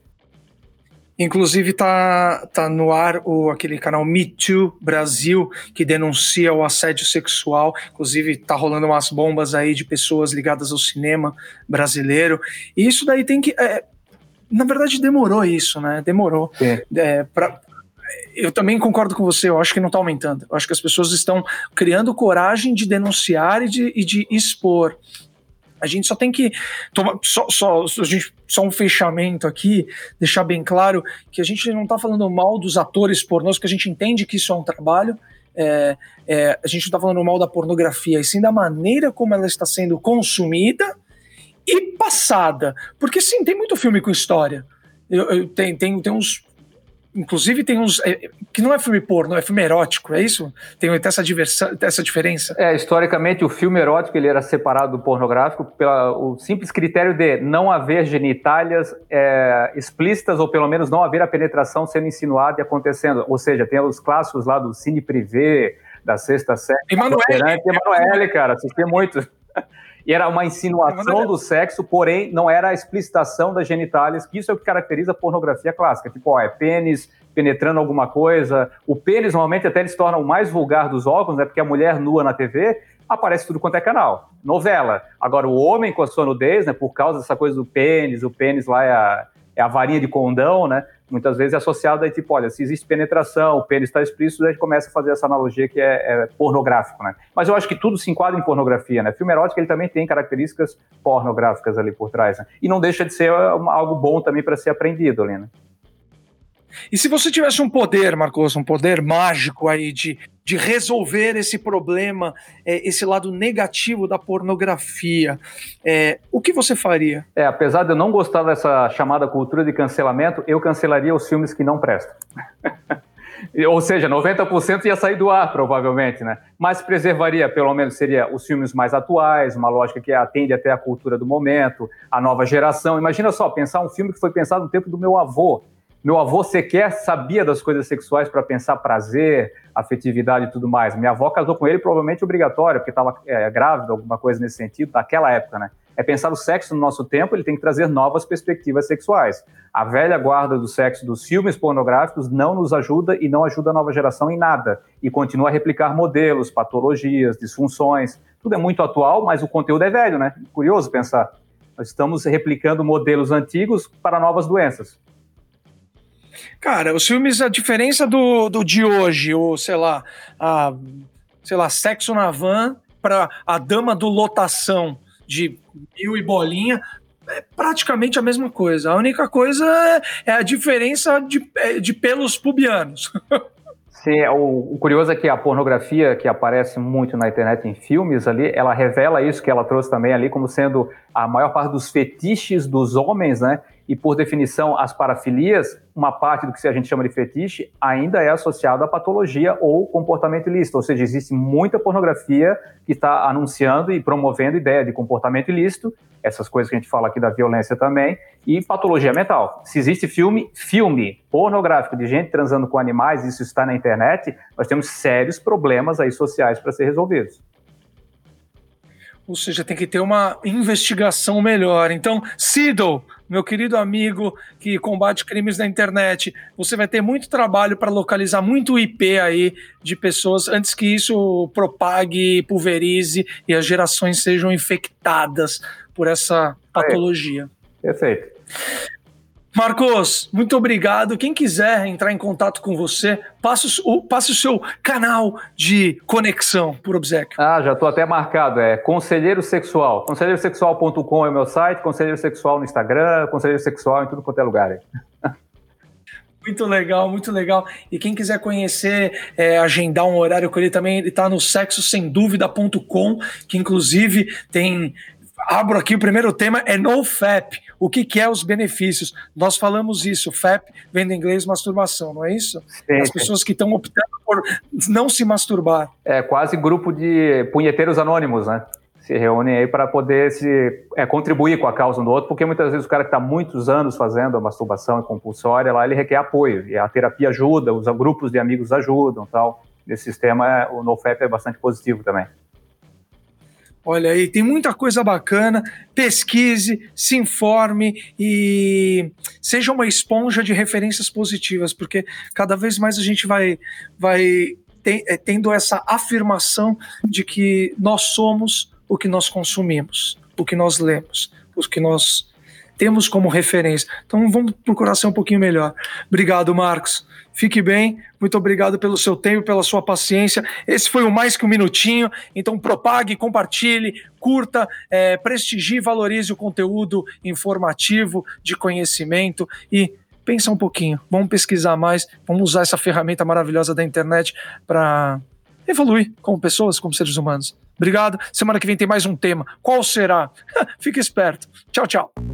Inclusive tá, tá no ar o, aquele canal Me Too Brasil, que denuncia o assédio sexual. Inclusive tá rolando umas bombas aí de pessoas ligadas ao cinema brasileiro. E isso daí tem que... É, na verdade demorou isso, né? Demorou. É, pra, eu também concordo com você, eu acho que não está aumentando. Eu acho que as pessoas estão criando coragem de denunciar e de, e de expor. A gente só tem que tomar só, só, gente, só um fechamento aqui, deixar bem claro que a gente não está falando mal dos atores pornôs, porque a gente entende que isso é um trabalho. É, é, a gente não está falando mal da pornografia, e sim da maneira como ela está sendo consumida e passada. Porque sim, tem muito filme com história. Eu, eu, tem, tem, tem uns Inclusive tem uns. É, que não é filme porno, é filme erótico, é isso? Tem essa, diversa, essa diferença? É, historicamente o filme erótico ele era separado do pornográfico pelo simples critério de não haver genitálias é, explícitas, ou pelo menos não haver a penetração sendo insinuada e acontecendo. Ou seja, tem os clássicos lá do Cine Privé, da Sexta Série. Emanuele. Emanuele, cara, assisti muito. E era uma insinuação do sexo, porém não era a explicitação das genitálias, que isso é o que caracteriza a pornografia clássica. Tipo, ó, é pênis penetrando alguma coisa. O pênis normalmente até ele se torna o mais vulgar dos órgãos, né? Porque a mulher nua na TV aparece tudo quanto é canal. Novela. Agora, o homem com a sua nudez, né? Por causa dessa coisa do pênis, o pênis lá é a, é a varinha de condão, né? Muitas vezes é associado a tipo, olha, se existe penetração, o pênis está explícito, a gente começa a fazer essa analogia que é, é, pornográfico, né? Mas eu acho que tudo se enquadra em pornografia, né? Filme erótico ele também tem características pornográficas ali por trás, né? E não deixa de ser algo bom também para ser aprendido ali, né? E se você tivesse um poder, Marcos, um poder mágico aí de, de resolver esse problema, é, esse lado negativo da pornografia, é, o que você faria? É, apesar de eu não gostar dessa chamada cultura de cancelamento, eu cancelaria os filmes que não prestam. Ou seja, 90% ia sair do ar, provavelmente, né? Mas preservaria, pelo menos, seria os filmes mais atuais, uma lógica que atende até a cultura do momento, a nova geração. Imagina só, pensar um filme que foi pensado no tempo do meu avô, meu avô sequer sabia das coisas sexuais para pensar prazer, afetividade e tudo mais. Minha avó casou com ele provavelmente obrigatório, porque estava é, grávida, alguma coisa nesse sentido, naquela época, né? É pensar o sexo no nosso tempo, ele tem que trazer novas perspectivas sexuais. A velha guarda do sexo dos filmes pornográficos não nos ajuda e não ajuda a nova geração em nada. E continua a replicar modelos, patologias, disfunções. Tudo é muito atual, mas o conteúdo é velho, né? Curioso pensar. Nós estamos replicando modelos antigos para novas doenças. Cara, os filmes, a diferença do, do de hoje, ou sei lá, a, sei lá, Sexo na Van para a Dama do Lotação de mil e bolinha, é praticamente a mesma coisa. A única coisa é, é a diferença de, é, de pelos pubianos. Sim, é, o, o, curioso é que a pornografia que aparece muito na internet em filmes ali, ela revela isso que ela trouxe também ali como sendo a maior parte dos fetiches dos homens, né? e, por definição, as parafilias, uma parte do que a gente chama de fetiche, ainda é associado à patologia ou comportamento ilícito. Ou seja, existe muita pornografia que está anunciando e promovendo ideia de comportamento ilícito, essas coisas que a gente fala aqui da violência também, e patologia mental. Se existe filme, filme pornográfico de gente transando com animais, isso está na internet, nós temos sérios problemas aí sociais para ser resolvidos. Ou seja, tem que ter uma investigação melhor. Então, Siddle, meu querido amigo que combate crimes na internet, você vai ter muito trabalho para localizar muito IP aí de pessoas antes que isso propague, pulverize e as gerações sejam infectadas por essa patologia. Perfeito. Marcos, muito obrigado. Quem quiser entrar em contato com você, passe o, passe o seu canal de conexão por obsequio. Ah, já estou até marcado. É Conselheiro Sexual. Conselheirosexual.com é o meu site, Conselheiro Sexual no Instagram, Conselheiro Sexual em tudo quanto é lugar. Muito legal, muito legal. E quem quiser conhecer, é, agendar um horário com ele também, ele está no sexossemdúvida.com, que inclusive tem abro aqui o primeiro tema é NoFap. O que, que é os benefícios? Nós falamos isso, FAP vem do inglês masturbação, não é isso? Sim, As pessoas que estão optando por não se masturbar. É quase grupo de punheteiros anônimos, né? Se reúnem aí para poder se é, contribuir com a causa um do outro, porque muitas vezes o cara que está muitos anos fazendo a masturbação compulsória lá, ele requer apoio, e a terapia ajuda, os grupos de amigos ajudam tal. Esse sistema, o NoFap é bastante positivo também. Olha aí, tem muita coisa bacana. Pesquise, se informe e seja uma esponja de referências positivas, porque cada vez mais a gente vai, vai é, tendo essa afirmação de que nós somos o que nós consumimos, o que nós lemos, o que nós temos como referência. Então vamos procurar ser um pouquinho melhor. Obrigado, Marcos. Fique bem, muito obrigado pelo seu tempo, pela sua paciência. Esse foi o Mais Que Um Minutinho. Então, propague, compartilhe, curta, é, prestigie, valorize o conteúdo informativo, de conhecimento e pensa um pouquinho. Vamos pesquisar mais, vamos usar essa ferramenta maravilhosa da internet para evoluir como pessoas, como seres humanos. Obrigado. Semana que vem tem mais um tema. Qual será? Fique esperto. Tchau, tchau.